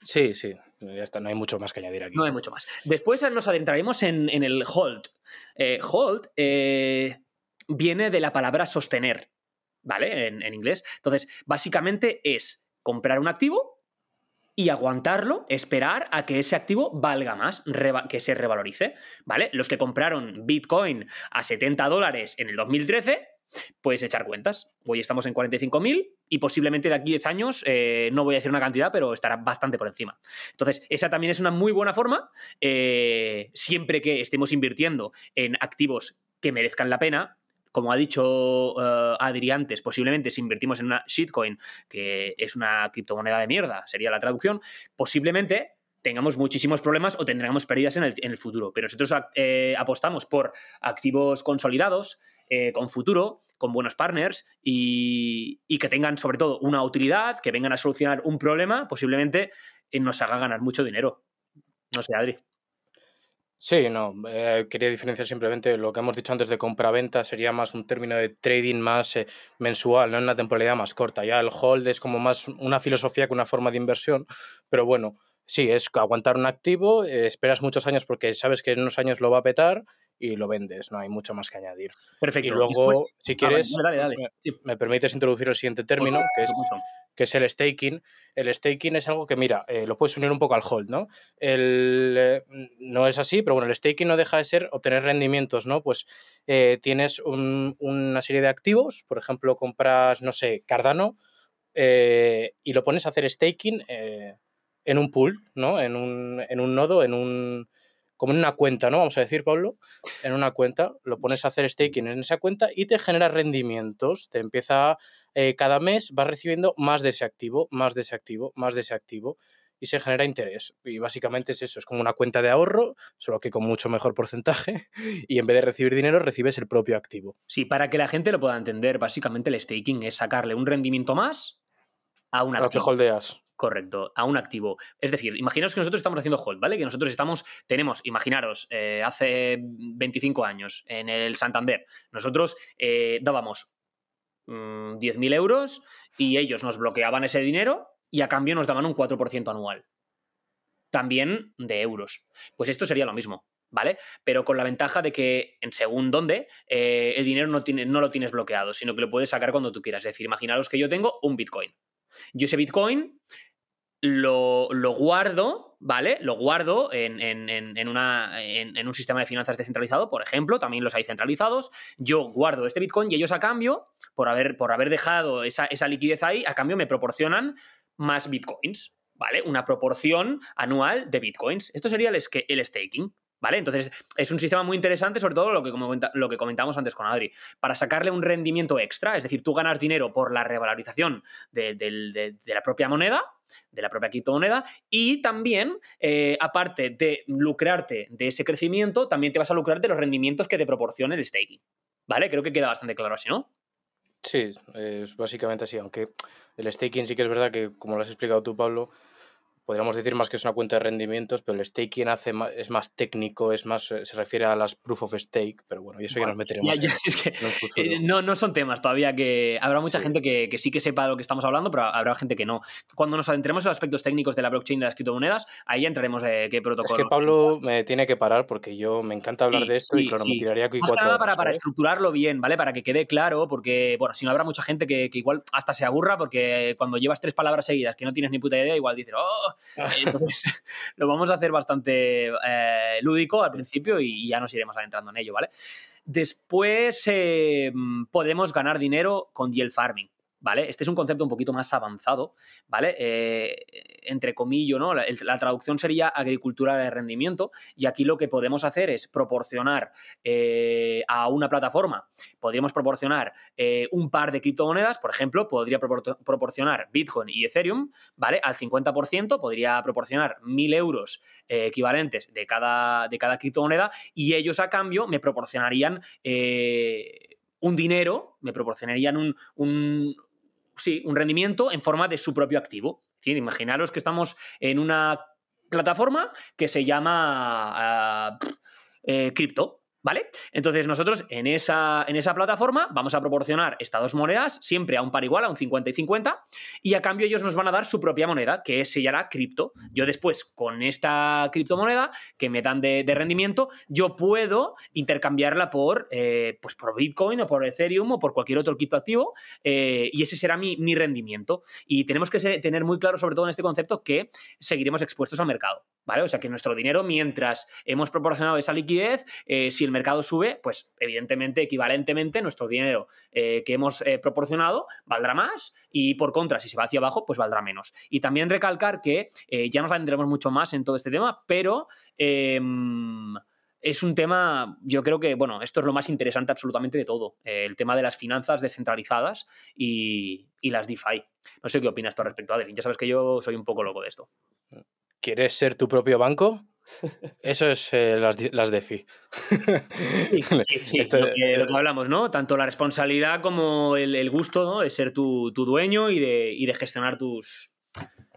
[SPEAKER 2] Sí, sí, ya está, no hay mucho más que añadir aquí.
[SPEAKER 1] No hay mucho más. Después nos adentraremos en, el hold. Eh, hold eh, viene de la palabra sostener, ¿vale? En, inglés. Entonces, básicamente es comprar un activo y aguantarlo, esperar a que ese activo valga más, que se revalorice, ¿vale? Los que compraron Bitcoin a 70 dólares en el 2013 puedes echar cuentas. Hoy estamos en 45.000 y posiblemente de aquí a 10 años, eh, no voy a decir una cantidad, pero estará bastante por encima. Entonces, esa también es una muy buena forma, eh, siempre que estemos invirtiendo en activos que merezcan la pena. Como ha dicho uh, Adri antes, posiblemente si invertimos en una shitcoin, que es una criptomoneda de mierda, sería la traducción, posiblemente tengamos muchísimos problemas o tendremos pérdidas en el, futuro. Pero nosotros apostamos por activos consolidados, eh, con futuro, con buenos partners y, que tengan sobre todo una utilidad, que vengan a solucionar un problema, posiblemente eh, nos haga ganar mucho dinero. No sé, Adri.
[SPEAKER 2] Sí, no, eh, quería diferenciar simplemente lo que hemos dicho antes de compra-venta, sería más un término de trading más mensual, no en una temporalidad más corta. Ya el hold es como más una filosofía que una forma de inversión, pero bueno, sí, es aguantar un activo, esperas muchos años porque sabes que en unos años lo va a petar y lo vendes, no hay mucho más que añadir.
[SPEAKER 1] Perfecto.
[SPEAKER 2] Y luego, si ah, quieres, Me, permites introducir el siguiente término, que, es, que es el staking. El staking es algo que, mira, eh, lo puedes unir un poco al hold, ¿no? El, eh, no es así, pero bueno, el staking no deja de ser obtener rendimientos, ¿no? Pues eh, tienes una serie de activos, por ejemplo, compras, no sé, Cardano, y lo pones a hacer staking en un pool, ¿no? En un, en un nodo, en un como en una cuenta, ¿no? Vamos a decir, Pablo, en una cuenta, lo pones a hacer staking en esa cuenta y te genera rendimientos, te empieza eh, cada mes, vas recibiendo más de ese activo, más de ese activo, más de ese activo y se genera interés. Y básicamente es eso, es como una cuenta de ahorro, solo que con mucho mejor porcentaje y en vez de recibir dinero recibes el propio activo.
[SPEAKER 1] Sí, para que la gente lo pueda entender, básicamente el staking es sacarle un rendimiento más a un activo.
[SPEAKER 2] A lo que holdeas.
[SPEAKER 1] Correcto, a un activo. Es decir, imaginaos que nosotros estamos haciendo hold, ¿vale? Que nosotros estamos, tenemos, imaginaros, eh, hace 25 años en el Santander, nosotros eh, dábamos 10.000 mm, euros y ellos nos bloqueaban ese dinero y a cambio nos daban un 4% anual. También de euros. Pues esto sería lo mismo. ¿vale? Pero con la ventaja de que en según dónde eh, el dinero no, tiene, no lo tienes bloqueado, sino que lo puedes sacar cuando tú quieras. Es decir, imaginaros que yo tengo un Bitcoin. Yo ese Bitcoin lo, guardo, ¿vale? Lo guardo en, una, en, un sistema de finanzas descentralizado, por ejemplo, también los hay centralizados. Yo guardo este Bitcoin y ellos a cambio, por haber, por haber dejado esa, esa liquidez ahí, a cambio me proporcionan más Bitcoins, ¿vale? Una proporción anual de Bitcoins. Esto sería el, el staking. ¿Vale? Entonces, es un sistema muy interesante, sobre todo lo que, lo que comentábamos antes con Adri. Para sacarle un rendimiento extra, es decir, tú ganas dinero por la revalorización de, la propia moneda, de la propia criptomoneda, y también, eh, aparte de lucrarte de ese crecimiento, también te vas a lucrar de los rendimientos que te proporciona el staking. ¿Vale? Creo que queda bastante claro así, ¿no?
[SPEAKER 2] Sí, es básicamente así, aunque el staking sí que es verdad que, como lo has explicado tú, Pablo, podríamos decir más que es una cuenta de rendimientos, pero el staking hace es más técnico, es más se refiere a las proof of stake, pero bueno, y eso ya nos meteremos en,
[SPEAKER 1] eh, no, no son temas todavía que habrá mucha gente que, sí que sepa de lo que estamos hablando, pero habrá gente que no. Cuando nos adentremos en los aspectos técnicos de la blockchain de las criptomonedas, ahí ya entraremos de qué protocolo.
[SPEAKER 2] Es que Pablo me tiene que parar porque yo me encanta hablar de esto y claro, me tiraría aquí
[SPEAKER 1] cuatro horas, para, para estructurarlo bien, ¿vale? Para que quede claro, porque bueno, si no habrá mucha gente que, igual hasta se aburra porque cuando llevas tres palabras seguidas que no tienes ni puta idea, igual dices, oh, entonces lo vamos a hacer bastante eh, lúdico al principio y ya nos iremos adentrando en ello, ¿vale? Después eh, podemos ganar dinero con yield farming. ¿Vale? Este es un concepto un poquito más avanzado, ¿vale? Eh, entre comillas, ¿no? La, traducción sería agricultura de rendimiento y aquí lo que podemos hacer es proporcionar eh, a una plataforma, podríamos proporcionar eh, un par de criptomonedas, por ejemplo, podría proporcionar Bitcoin y Ethereum, ¿vale? Al 50%, podría proporcionar 1.000 euros equivalentes de cada, de cada criptomoneda y ellos a cambio me proporcionarían un dinero, me proporcionarían un, sí, un rendimiento en forma de su propio activo. imaginaros que estamos en una plataforma que se llama ah, eh, cripto. ¿Vale? Entonces nosotros en esa, plataforma vamos a proporcionar estas dos monedas siempre a un par igual, a un 50 y 50, y a cambio ellos nos van a dar su propia moneda, que se llamará cripto. Yo después, con esta criptomoneda que me dan de, rendimiento, yo puedo intercambiarla por, eh, pues por Bitcoin o por Ethereum o por cualquier otro criptoactivo, eh, y ese será mi rendimiento. Y tenemos que tener muy claro, sobre todo en este concepto, que seguiremos expuestos al mercado. ¿Vale? O sea que nuestro dinero, mientras hemos proporcionado esa liquidez, eh, si el mercado sube, pues evidentemente, equivalentemente, nuestro dinero eh, que hemos eh, proporcionado valdrá más y por contra, si se va hacia abajo, pues valdrá menos. Y también recalcar que ya nos adentraremos mucho más en todo este tema, pero em, es un tema, yo creo que, bueno, esto es lo más interesante absolutamente de todo, el tema de las finanzas descentralizadas y, y, las DeFi. No sé qué opinas tú al respecto, Adri. Ya sabes que yo soy un poco loco de esto.
[SPEAKER 2] ¿Quieres ser tu propio banco? Eso es eh, las, las, DeFi.
[SPEAKER 1] Sí, sí, lo, que, hablamos, ¿no? Tanto la responsabilidad como el, gusto ¿no? de ser tu, dueño y de, y de gestionar tus,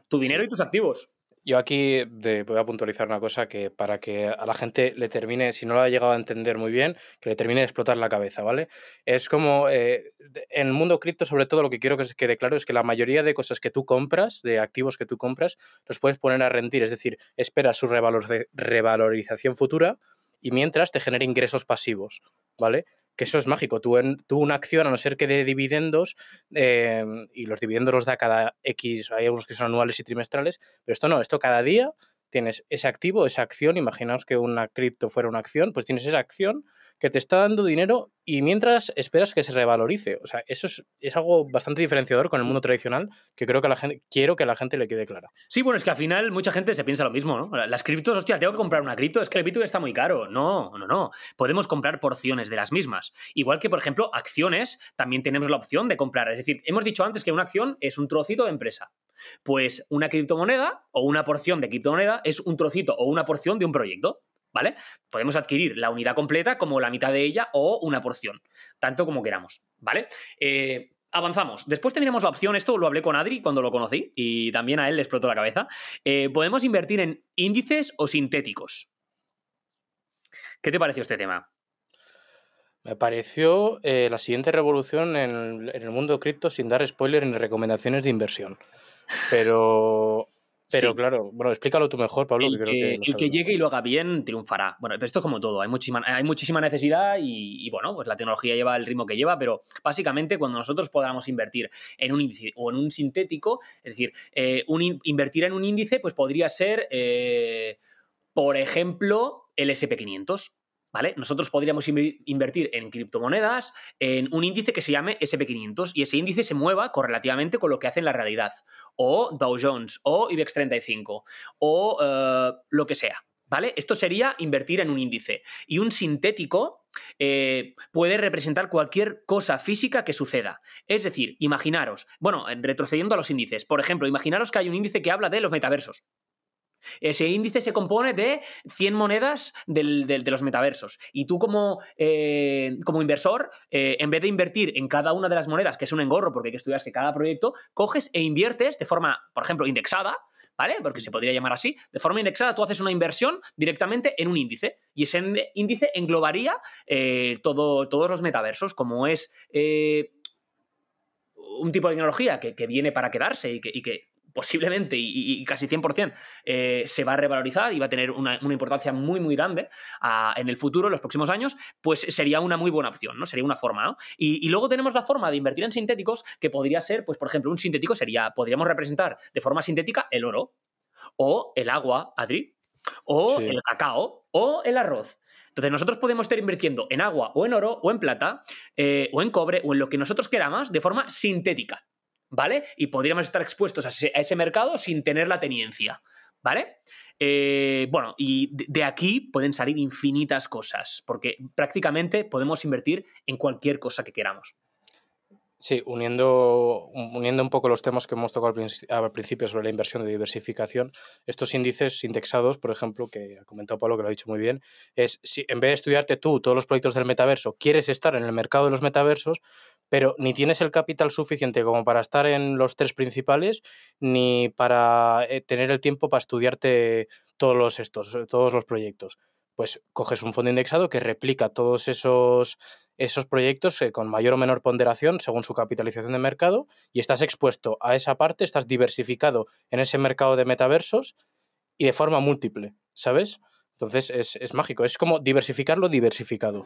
[SPEAKER 1] tu dinero y tus activos.
[SPEAKER 2] Yo aquí voy a puntualizar una cosa que para que a la gente le termine, si no lo ha llegado a entender muy bien, que le termine de explotar la cabeza, ¿vale? Es como eh, en el mundo cripto, sobre todo, lo que quiero que quede claro es que la mayoría de cosas que tú compras, de activos que tú compras, los puedes poner a rendir, es decir, esperas su revalorización futura y mientras te genera ingresos pasivos, ¿vale? Que eso es mágico. Tú, en, tú una acción, a no ser que dé dividendos, em, y los dividendos los da cada X, hay algunos que son anuales y trimestrales, pero esto no, esto cada día tienes ese activo, esa acción, imaginaos que una cripto fuera una acción, pues tienes esa acción que te está dando dinero y mientras esperas que se revalorice. O sea, eso es, algo bastante diferenciador con el mundo tradicional que creo que la gente, quiero que la gente le quede clara.
[SPEAKER 1] Sí, bueno, es que al final mucha gente se piensa lo mismo, ¿no? Las criptos, hostia, tengo que comprar una cripto, es que el Bitcoin está muy caro. No, no, no. Podemos comprar porciones de las mismas. Igual que, por ejemplo, acciones, también tenemos la opción de comprar. Es decir, hemos dicho antes que una acción es un trocito de empresa. Pues una criptomoneda o una porción de criptomoneda es un trocito o una porción de un proyecto. ¿vale? Podemos adquirir la unidad completa como la mitad de ella o una porción, tanto como queramos, ¿vale? Eh, avanzamos. Después tendríamos la opción, esto lo hablé con Adri cuando lo conocí y también a él le explotó la cabeza. Eh, podemos invertir en índices o sintéticos. ¿Qué te pareció este tema?
[SPEAKER 2] Me pareció eh, la siguiente revolución en, en el mundo cripto sin dar spoiler ni recomendaciones de inversión. Pero pero claro, bueno, explícalo tú mejor, Pablo.
[SPEAKER 1] El que, que, llegue y lo haga bien triunfará. Bueno, esto es como todo, hay muchísima, hay muchísima necesidad y, bueno, pues la tecnología lleva el ritmo que lleva, pero básicamente cuando nosotros podamos invertir en un índice o en un sintético, es decir, eh, un, invertir en un índice, pues podría ser, eh, por ejemplo, el SP500. ¿Vale? Nosotros podríamos invertir en criptomonedas en un índice que se llame SP500 y ese índice se mueva correlativamente con lo que hace en la realidad. O Dow Jones, o IBEX 35, o eh, lo que sea. ¿Vale? Esto sería invertir en un índice. Y un sintético eh, puede representar cualquier cosa física que suceda. Es decir, imaginaros, bueno, retrocediendo a los índices, por ejemplo, imaginaros que hay un índice que habla de los metaversos. Ese índice se compone de 100 monedas de los metaversos. Y tú como, eh, como inversor, eh, en vez de invertir en cada una de las monedas, que es un engorro porque hay que estudiarse cada proyecto, coges e inviertes de forma, por ejemplo, indexada, ¿vale? Porque se podría llamar así. De forma indexada tú haces una inversión directamente en un índice. Y ese índice englobaría eh, todo, todos los metaversos, como es un tipo de tecnología que, viene para quedarse y que posiblemente y, casi 100% eh, se va a revalorizar y va a tener una, importancia muy, muy grande ah, en el futuro, en los próximos años, pues sería una muy buena opción, ¿no? Sería una forma, ¿no? Y, luego tenemos la forma de invertir en sintéticos que podría ser, pues por ejemplo, un sintético sería, podríamos representar de forma sintética el oro o el agua, Adri, o el cacao o el arroz. Entonces, nosotros podemos estar invirtiendo en agua o en oro o en plata eh, o en cobre o en lo que nosotros queramos de forma sintética. ¿Vale? Y podríamos estar expuestos a ese, mercado sin tener la teniencia, ¿vale? Eh, bueno, y de aquí pueden salir infinitas cosas, porque prácticamente podemos invertir en cualquier cosa que queramos.
[SPEAKER 2] Sí, uniendo, uniendo un poco los temas que hemos tocado al, principio sobre la inversión de diversificación, estos índices indexados, por ejemplo, que ha comentado Pablo, que lo ha dicho muy bien, es si en vez de estudiarte tú todos los proyectos del metaverso, quieres estar en el mercado de los metaversos, pero ni tienes el capital suficiente como para estar en los tres principales, ni para eh, tener el tiempo para estudiarte todos los, estos, todos los proyectos. Pues coges un fondo indexado que replica todos esos, esos proyectos eh, con mayor o menor ponderación según su capitalización de mercado y estás expuesto a esa parte, estás diversificado en ese mercado de metaversos y de forma múltiple, ¿sabes? Entonces es, es mágico, es como diversificarlo diversificado.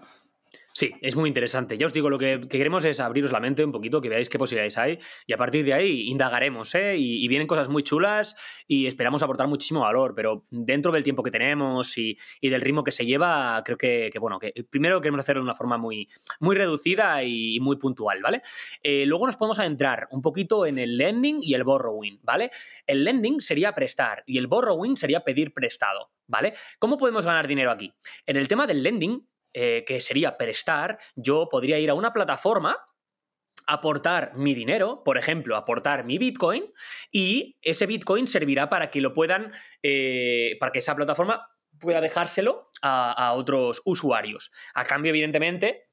[SPEAKER 1] Sí, es muy interesante. Ya os digo, lo que, queremos es abriros la mente un poquito, que veáis qué posibilidades hay y a partir de ahí indagaremos, ¿eh? Y, vienen cosas muy chulas y esperamos aportar muchísimo valor, pero dentro del tiempo que tenemos y, del ritmo que se lleva, creo que, bueno, que primero queremos hacerlo de una forma muy, muy reducida y muy puntual, ¿vale? Eh, luego nos podemos adentrar un poquito en el lending y el borrowing, ¿vale? El lending sería prestar y el borrowing sería pedir prestado, ¿vale? ¿Cómo podemos ganar dinero aquí? En el tema del lending, eh, que sería prestar, yo podría ir a una plataforma aportar mi dinero, por ejemplo, aportar mi Bitcoin, y ese Bitcoin servirá para que lo puedan, eh, para que esa plataforma pueda dejárselo a, otros usuarios. A cambio, evidentemente,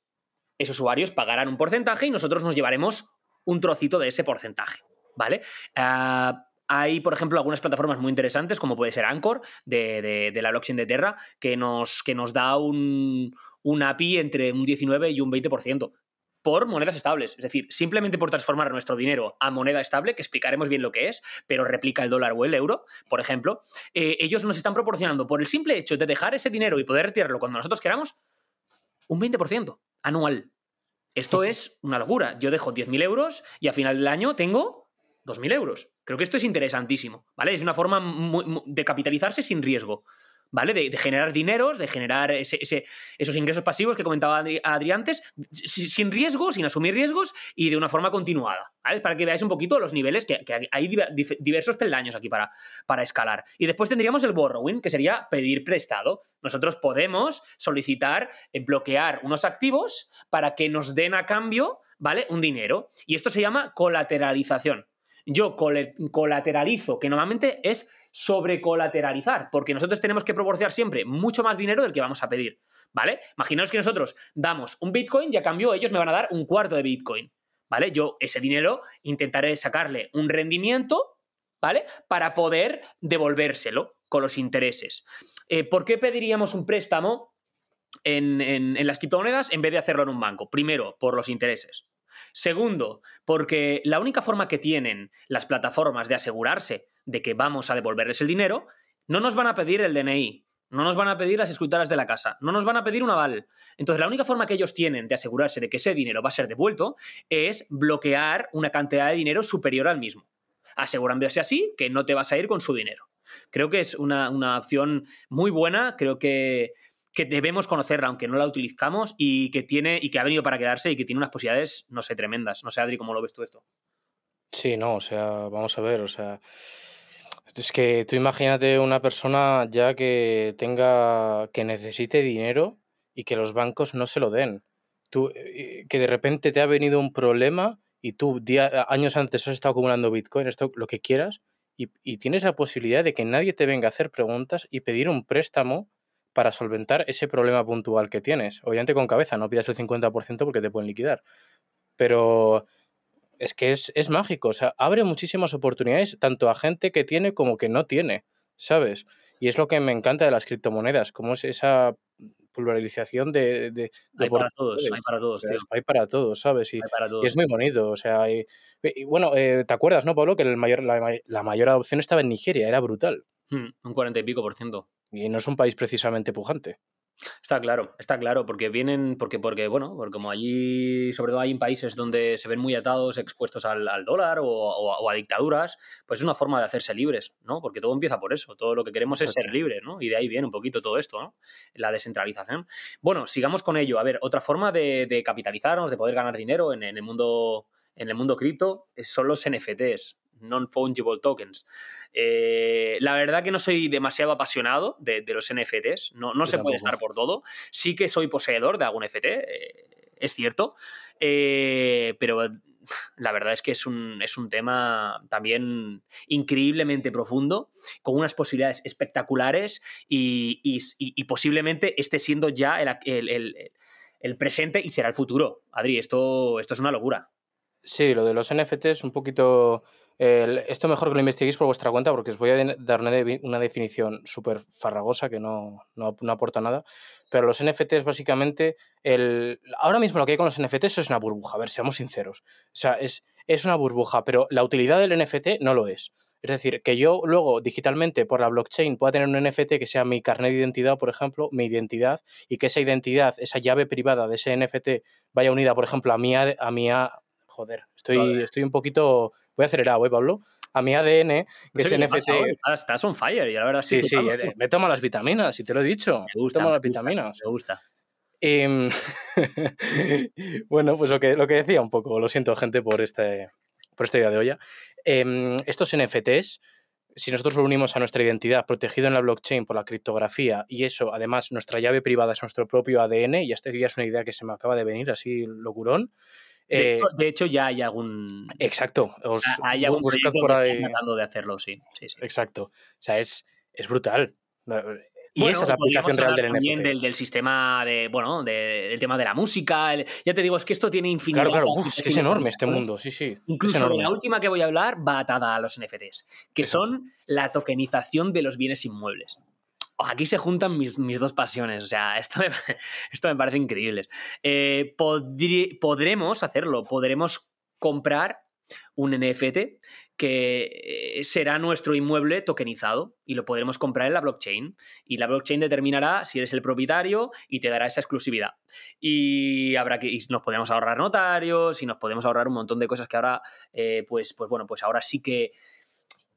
[SPEAKER 1] esos usuarios pagarán un porcentaje y nosotros nos llevaremos un trocito de ese porcentaje, ¿vale? Ah, hay, por ejemplo, algunas plataformas muy interesantes, como puede ser Anchor, de, la blockchain de Terra, que nos, que nos da un, API entre un 19 y un 20% por monedas estables. Es decir, simplemente por transformar nuestro dinero a moneda estable, que explicaremos bien lo que es, pero replica el dólar o el euro, por ejemplo, eh, ellos nos están proporcionando, por el simple hecho de dejar ese dinero y poder retirarlo cuando nosotros queramos, un 20% anual. Esto es una locura. Yo dejo 10.000 euros y a final del año tengo 2.000 euros. Creo que esto es interesantísimo, ¿vale? Es una forma de capitalizarse sin riesgo, ¿vale? De, generar dineros, de generar esos ingresos pasivos que comentaba Adri, antes, sin riesgo, sin asumir riesgos y de una forma continuada, ¿vale? Para que veáis un poquito los niveles, que, hay diversos peldaños aquí para, para escalar. Y después tendríamos el borrowing, que sería pedir prestado. Nosotros podemos solicitar, eh, bloquear unos activos para que nos den a cambio, ¿vale? Un dinero. Y esto se llama colateralización yo colateralizo, que normalmente es sobrecolateralizar, porque nosotros tenemos que proporcionar siempre mucho más dinero del que vamos a pedir, ¿vale? Imaginaos que nosotros damos un Bitcoin y a cambio ellos me van a dar un cuarto de Bitcoin, ¿vale? Yo ese dinero intentaré sacarle un rendimiento, ¿vale? Para poder devolvérselo con los intereses. Eh, ¿Por qué pediríamos un préstamo en, en las criptomonedas en vez de hacerlo en un banco? Primero, por los intereses. Segundo, porque la única forma que tienen las plataformas de asegurarse de que vamos a devolverles el dinero, no nos van a pedir el DNI, no nos van a pedir las escrituras de la casa, no nos van a pedir un aval. Entonces, la única forma que ellos tienen de asegurarse de que ese dinero va a ser devuelto es bloquear una cantidad de dinero superior al mismo, asegurándose así que no te vas a ir con su dinero. Creo que es una, opción muy buena, creo que, que, debemos conocerla, aunque no la utilizamos, y que tiene, y que ha venido para quedarse y que tiene unas posibilidades, no sé, tremendas. No sé, Adri, ¿cómo lo ves tú esto?
[SPEAKER 2] Sí, no, o sea, vamos a ver, o sea, es que tú imagínate una persona ya que tenga, que necesite dinero y que los bancos no se lo den. Tú, eh, que de repente te ha venido un problema y tú años antes has estado acumulando Bitcoin, esto, lo que quieras, y tienes la posibilidad de que nadie te venga a hacer preguntas y pedir un préstamo para solventar ese problema puntual que tienes. Obviamente con cabeza, no pidas el 50% porque te pueden liquidar. Pero es que es, es mágico, o sea, abre muchísimas oportunidades tanto a gente que tiene como que no tiene, ¿sabes? Y es lo que me encanta de las criptomonedas, como es esa pluralización de... de,
[SPEAKER 1] hay para todos, hay para todos, tío.
[SPEAKER 2] Hay para todos, ¿sabes? Y, es muy bonito, o sea, y, bueno, eh, ¿te acuerdas, no, Pablo? Que el mayor, la, mayor adopción estaba en Nigeria, era brutal.
[SPEAKER 1] Hmm, un cuarenta y pico por ciento.
[SPEAKER 2] Y no es un país precisamente pujante.
[SPEAKER 1] Está claro, está claro, porque vienen, porque, porque, bueno, porque como allí, sobre todo hay en países donde se ven muy atados, expuestos al, dólar o, a dictaduras, pues es una forma de hacerse libres, ¿no? Porque todo empieza por eso, todo lo que queremos es ser libres, ¿no? Y de ahí viene un poquito todo esto, ¿no? La descentralización. Bueno, sigamos con ello. A ver, otra forma de, capitalizarnos, de poder ganar dinero en, en el mundo en el mundo cripto son los NFTs non-fungible tokens. Eh, la verdad que no soy demasiado apasionado de, los NFTs, no, no se puede estar por todo. Sí que soy poseedor de algún NFT, eh, es cierto, eh, pero la verdad es que es un, es un, tema también increíblemente profundo, con unas posibilidades espectaculares y, posiblemente esté siendo ya el, presente y será el futuro. Adri, esto, esto es una locura.
[SPEAKER 2] Sí, lo de los NFTs un poquito esto mejor que lo investiguéis por vuestra cuenta porque os voy a dar una, definición súper farragosa que no, no, aporta nada. Pero los NFTs básicamente, el, ahora mismo lo que hay con los NFTs es una burbuja, a ver, seamos sinceros. O sea, es, es una burbuja, pero la utilidad del NFT no lo es. Es decir, que yo luego digitalmente por la blockchain pueda tener un NFT que sea mi carnet de identidad, por ejemplo, mi identidad, y que esa identidad, esa llave privada de ese NFT vaya unida, por ejemplo, a mi, a mi, joder, estoy, estoy un poquito, voy acelerado, ¿eh, Pablo? A mi ADN, que es NFT.
[SPEAKER 1] estás, on fire y la verdad
[SPEAKER 2] sí. Sí, sí, eh, me tomo las vitaminas, si te lo he dicho. Me gusta. Me tomo las vitaminas.
[SPEAKER 1] Me gusta.
[SPEAKER 2] Em, bueno, pues lo que, lo que decía un poco, lo siento, gente, por, este, por esta idea de olla. Em, estos NFTs, si nosotros lo unimos a nuestra identidad protegido en la blockchain por la criptografía y eso, además, nuestra llave privada es nuestro propio ADN, y esta ya es una idea que se me acaba de venir así locurón,
[SPEAKER 1] de, hecho, ya hay algún.
[SPEAKER 2] Exacto.
[SPEAKER 1] hay algún proyecto por ahí... tratando de hacerlo, sí.
[SPEAKER 2] Exacto. O sea, es, es brutal. Y esa es la aplicación real del
[SPEAKER 1] también Del, del, sistema de, bueno, del tema de la música. ya te digo, es que esto tiene infinidad.
[SPEAKER 2] Claro, claro, es que es enorme este mundo, sí, sí.
[SPEAKER 1] Incluso la última que voy a hablar va atada a los NFTs, que son la tokenización de los bienes inmuebles aquí se juntan mis, dos pasiones. O sea, esto me, esto me parece increíble. Eh, podremos hacerlo, podremos comprar un NFT que eh, será nuestro inmueble tokenizado y lo podremos comprar en la blockchain. Y la blockchain determinará si eres el propietario y te dará esa exclusividad. Y habrá que nos podemos ahorrar notarios y nos podemos ahorrar un montón de cosas que ahora, eh, pues, pues bueno, pues ahora sí que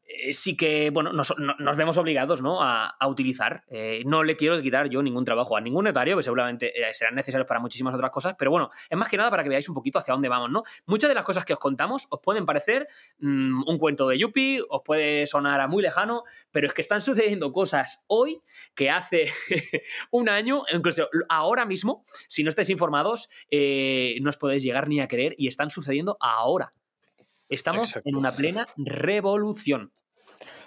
[SPEAKER 1] eh, sí que, bueno, nos, vemos obligados ¿no? a, utilizar. Eh, no le quiero quitar yo ningún trabajo a ningún notario, que seguramente eh, serán necesarios para muchísimas otras cosas, pero bueno, es más que nada para que veáis un poquito hacia dónde vamos, ¿no? Muchas de las cosas que os contamos os pueden parecer mm, un cuento de Yuppie, os puede sonar a muy lejano, pero es que están sucediendo cosas hoy que hace un año, incluso ahora mismo, si no estáis informados, no os podéis llegar ni a creer y están sucediendo ahora. Estamos en una plena revolución.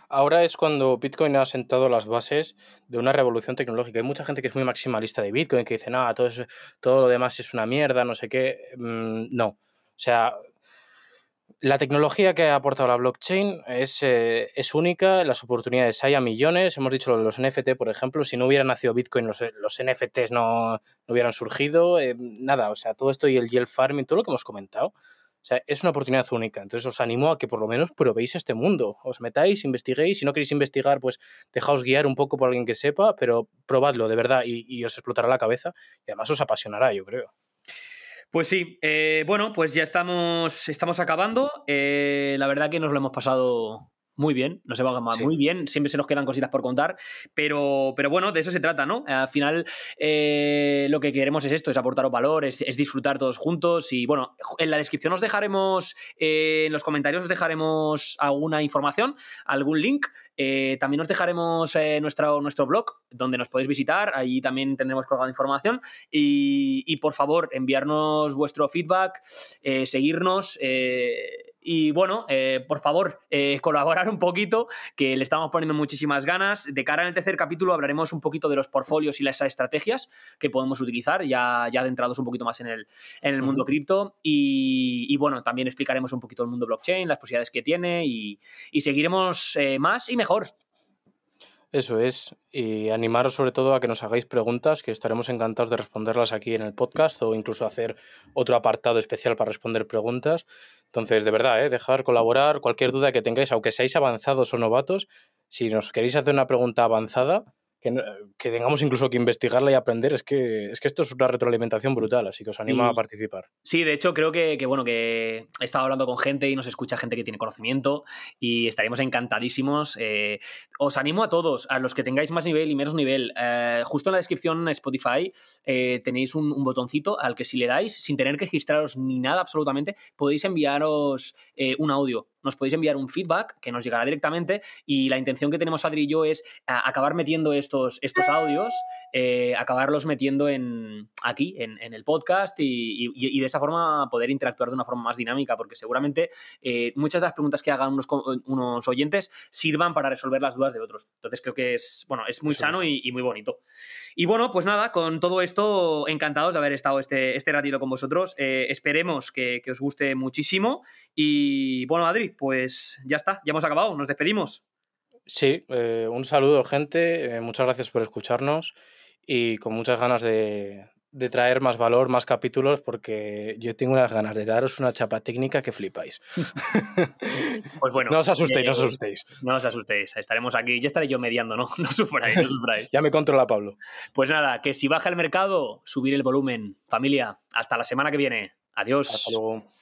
[SPEAKER 2] Ahora es cuando Bitcoin ha sentado las bases de una revolución tecnológica. Hay mucha gente que es muy maximalista de Bitcoin, que dice, nada, todo, todo lo demás es una mierda, no sé qué. Mm, no. O sea, la tecnología que ha aportado la blockchain es, eh, es, única, las oportunidades hay a millones. Hemos dicho lo de los NFT, por ejemplo, si no hubiera nacido Bitcoin, los, los NFTs no, no, hubieran surgido. Eh, nada, o sea, todo esto y el yield farming, todo lo que hemos comentado. Sea, es una oportunidad única. Entonces os animo a que por lo menos probéis este mundo. Os metáis, investiguéis. Si no queréis investigar, pues dejaos guiar un poco por alguien que sepa, pero probadlo de verdad y, y os explotará la cabeza y además os apasionará, yo creo.
[SPEAKER 1] Pues sí, eh, bueno, pues ya estamos, estamos acabando. Eh, la verdad que nos lo hemos pasado muy bien, no se va a sí. muy bien, siempre se nos quedan cositas por contar, pero, pero bueno, de eso se trata, ¿no? Al final eh, lo que queremos es esto, es aportaros valor, es, es, disfrutar todos juntos y bueno, en la descripción os dejaremos, eh, en los comentarios os dejaremos alguna información, algún link, eh, también os dejaremos nuestro, nuestro blog donde nos podéis visitar, ahí también tendremos colgada información y, y, por favor enviarnos vuestro feedback, seguirnos y bueno, eh, por favor, eh, colaborar un poquito, que le estamos poniendo muchísimas ganas. De cara en el tercer capítulo hablaremos un poquito de los portfolios y las estrategias que podemos utilizar, ya, ya adentrados un poquito más en el, en el mundo cripto. Y, y, bueno, también explicaremos un poquito el mundo blockchain, las posibilidades que tiene y, y seguiremos eh, más y mejor.
[SPEAKER 2] Eso es, y animaros sobre todo a que nos hagáis preguntas, que estaremos encantados de responderlas aquí en el podcast o incluso hacer otro apartado especial para responder preguntas. Entonces, de verdad, ¿eh? dejar colaborar, cualquier duda que tengáis, aunque seáis avanzados o novatos, si nos queréis hacer una pregunta avanzada, que, que, tengamos incluso que investigarla y aprender, es que, es que esto es una retroalimentación brutal, así que os animo
[SPEAKER 1] sí.
[SPEAKER 2] a participar.
[SPEAKER 1] Sí, de hecho creo que, que, bueno, que he estado hablando con gente y nos escucha gente que tiene conocimiento y estaríamos encantadísimos. Eh, os animo a todos, a los que tengáis más nivel y menos nivel, eh, justo en la descripción Spotify eh, tenéis un, un, botoncito al que si le dais, sin tener que registraros ni nada absolutamente, podéis enviaros un audio nos podéis enviar un feedback que nos llegará directamente y la intención que tenemos Adri y yo es acabar metiendo estos, estos audios, eh, acabarlos metiendo en, aquí, en, en el podcast y, y, y, de esa forma poder interactuar de una forma más dinámica, porque seguramente eh, muchas de las preguntas que hagan unos, unos, oyentes sirvan para resolver las dudas de otros. Entonces creo que es, bueno, es muy Eso sano es. Y, y, muy bonito. Y bueno, pues nada, con todo esto, encantados de haber estado este, este ratito con vosotros. Eh, esperemos que, que os guste muchísimo y bueno, Adri, pues ya está, ya hemos acabado, nos despedimos.
[SPEAKER 2] Sí, eh, un saludo, gente. Eh, muchas gracias por escucharnos y con muchas ganas de, de, traer más valor, más capítulos, porque yo tengo unas ganas de daros una chapa técnica que flipáis.
[SPEAKER 1] pues bueno,
[SPEAKER 2] no os asustéis, eh, no os asustéis.
[SPEAKER 1] No os asustéis, estaremos aquí. Ya estaré yo mediando, ¿no? No sufráis, no sufráis.
[SPEAKER 2] ya me controla Pablo.
[SPEAKER 1] Pues nada, que si baja el mercado, subir el volumen. Familia, hasta la semana que viene. Adiós.
[SPEAKER 2] Hasta luego.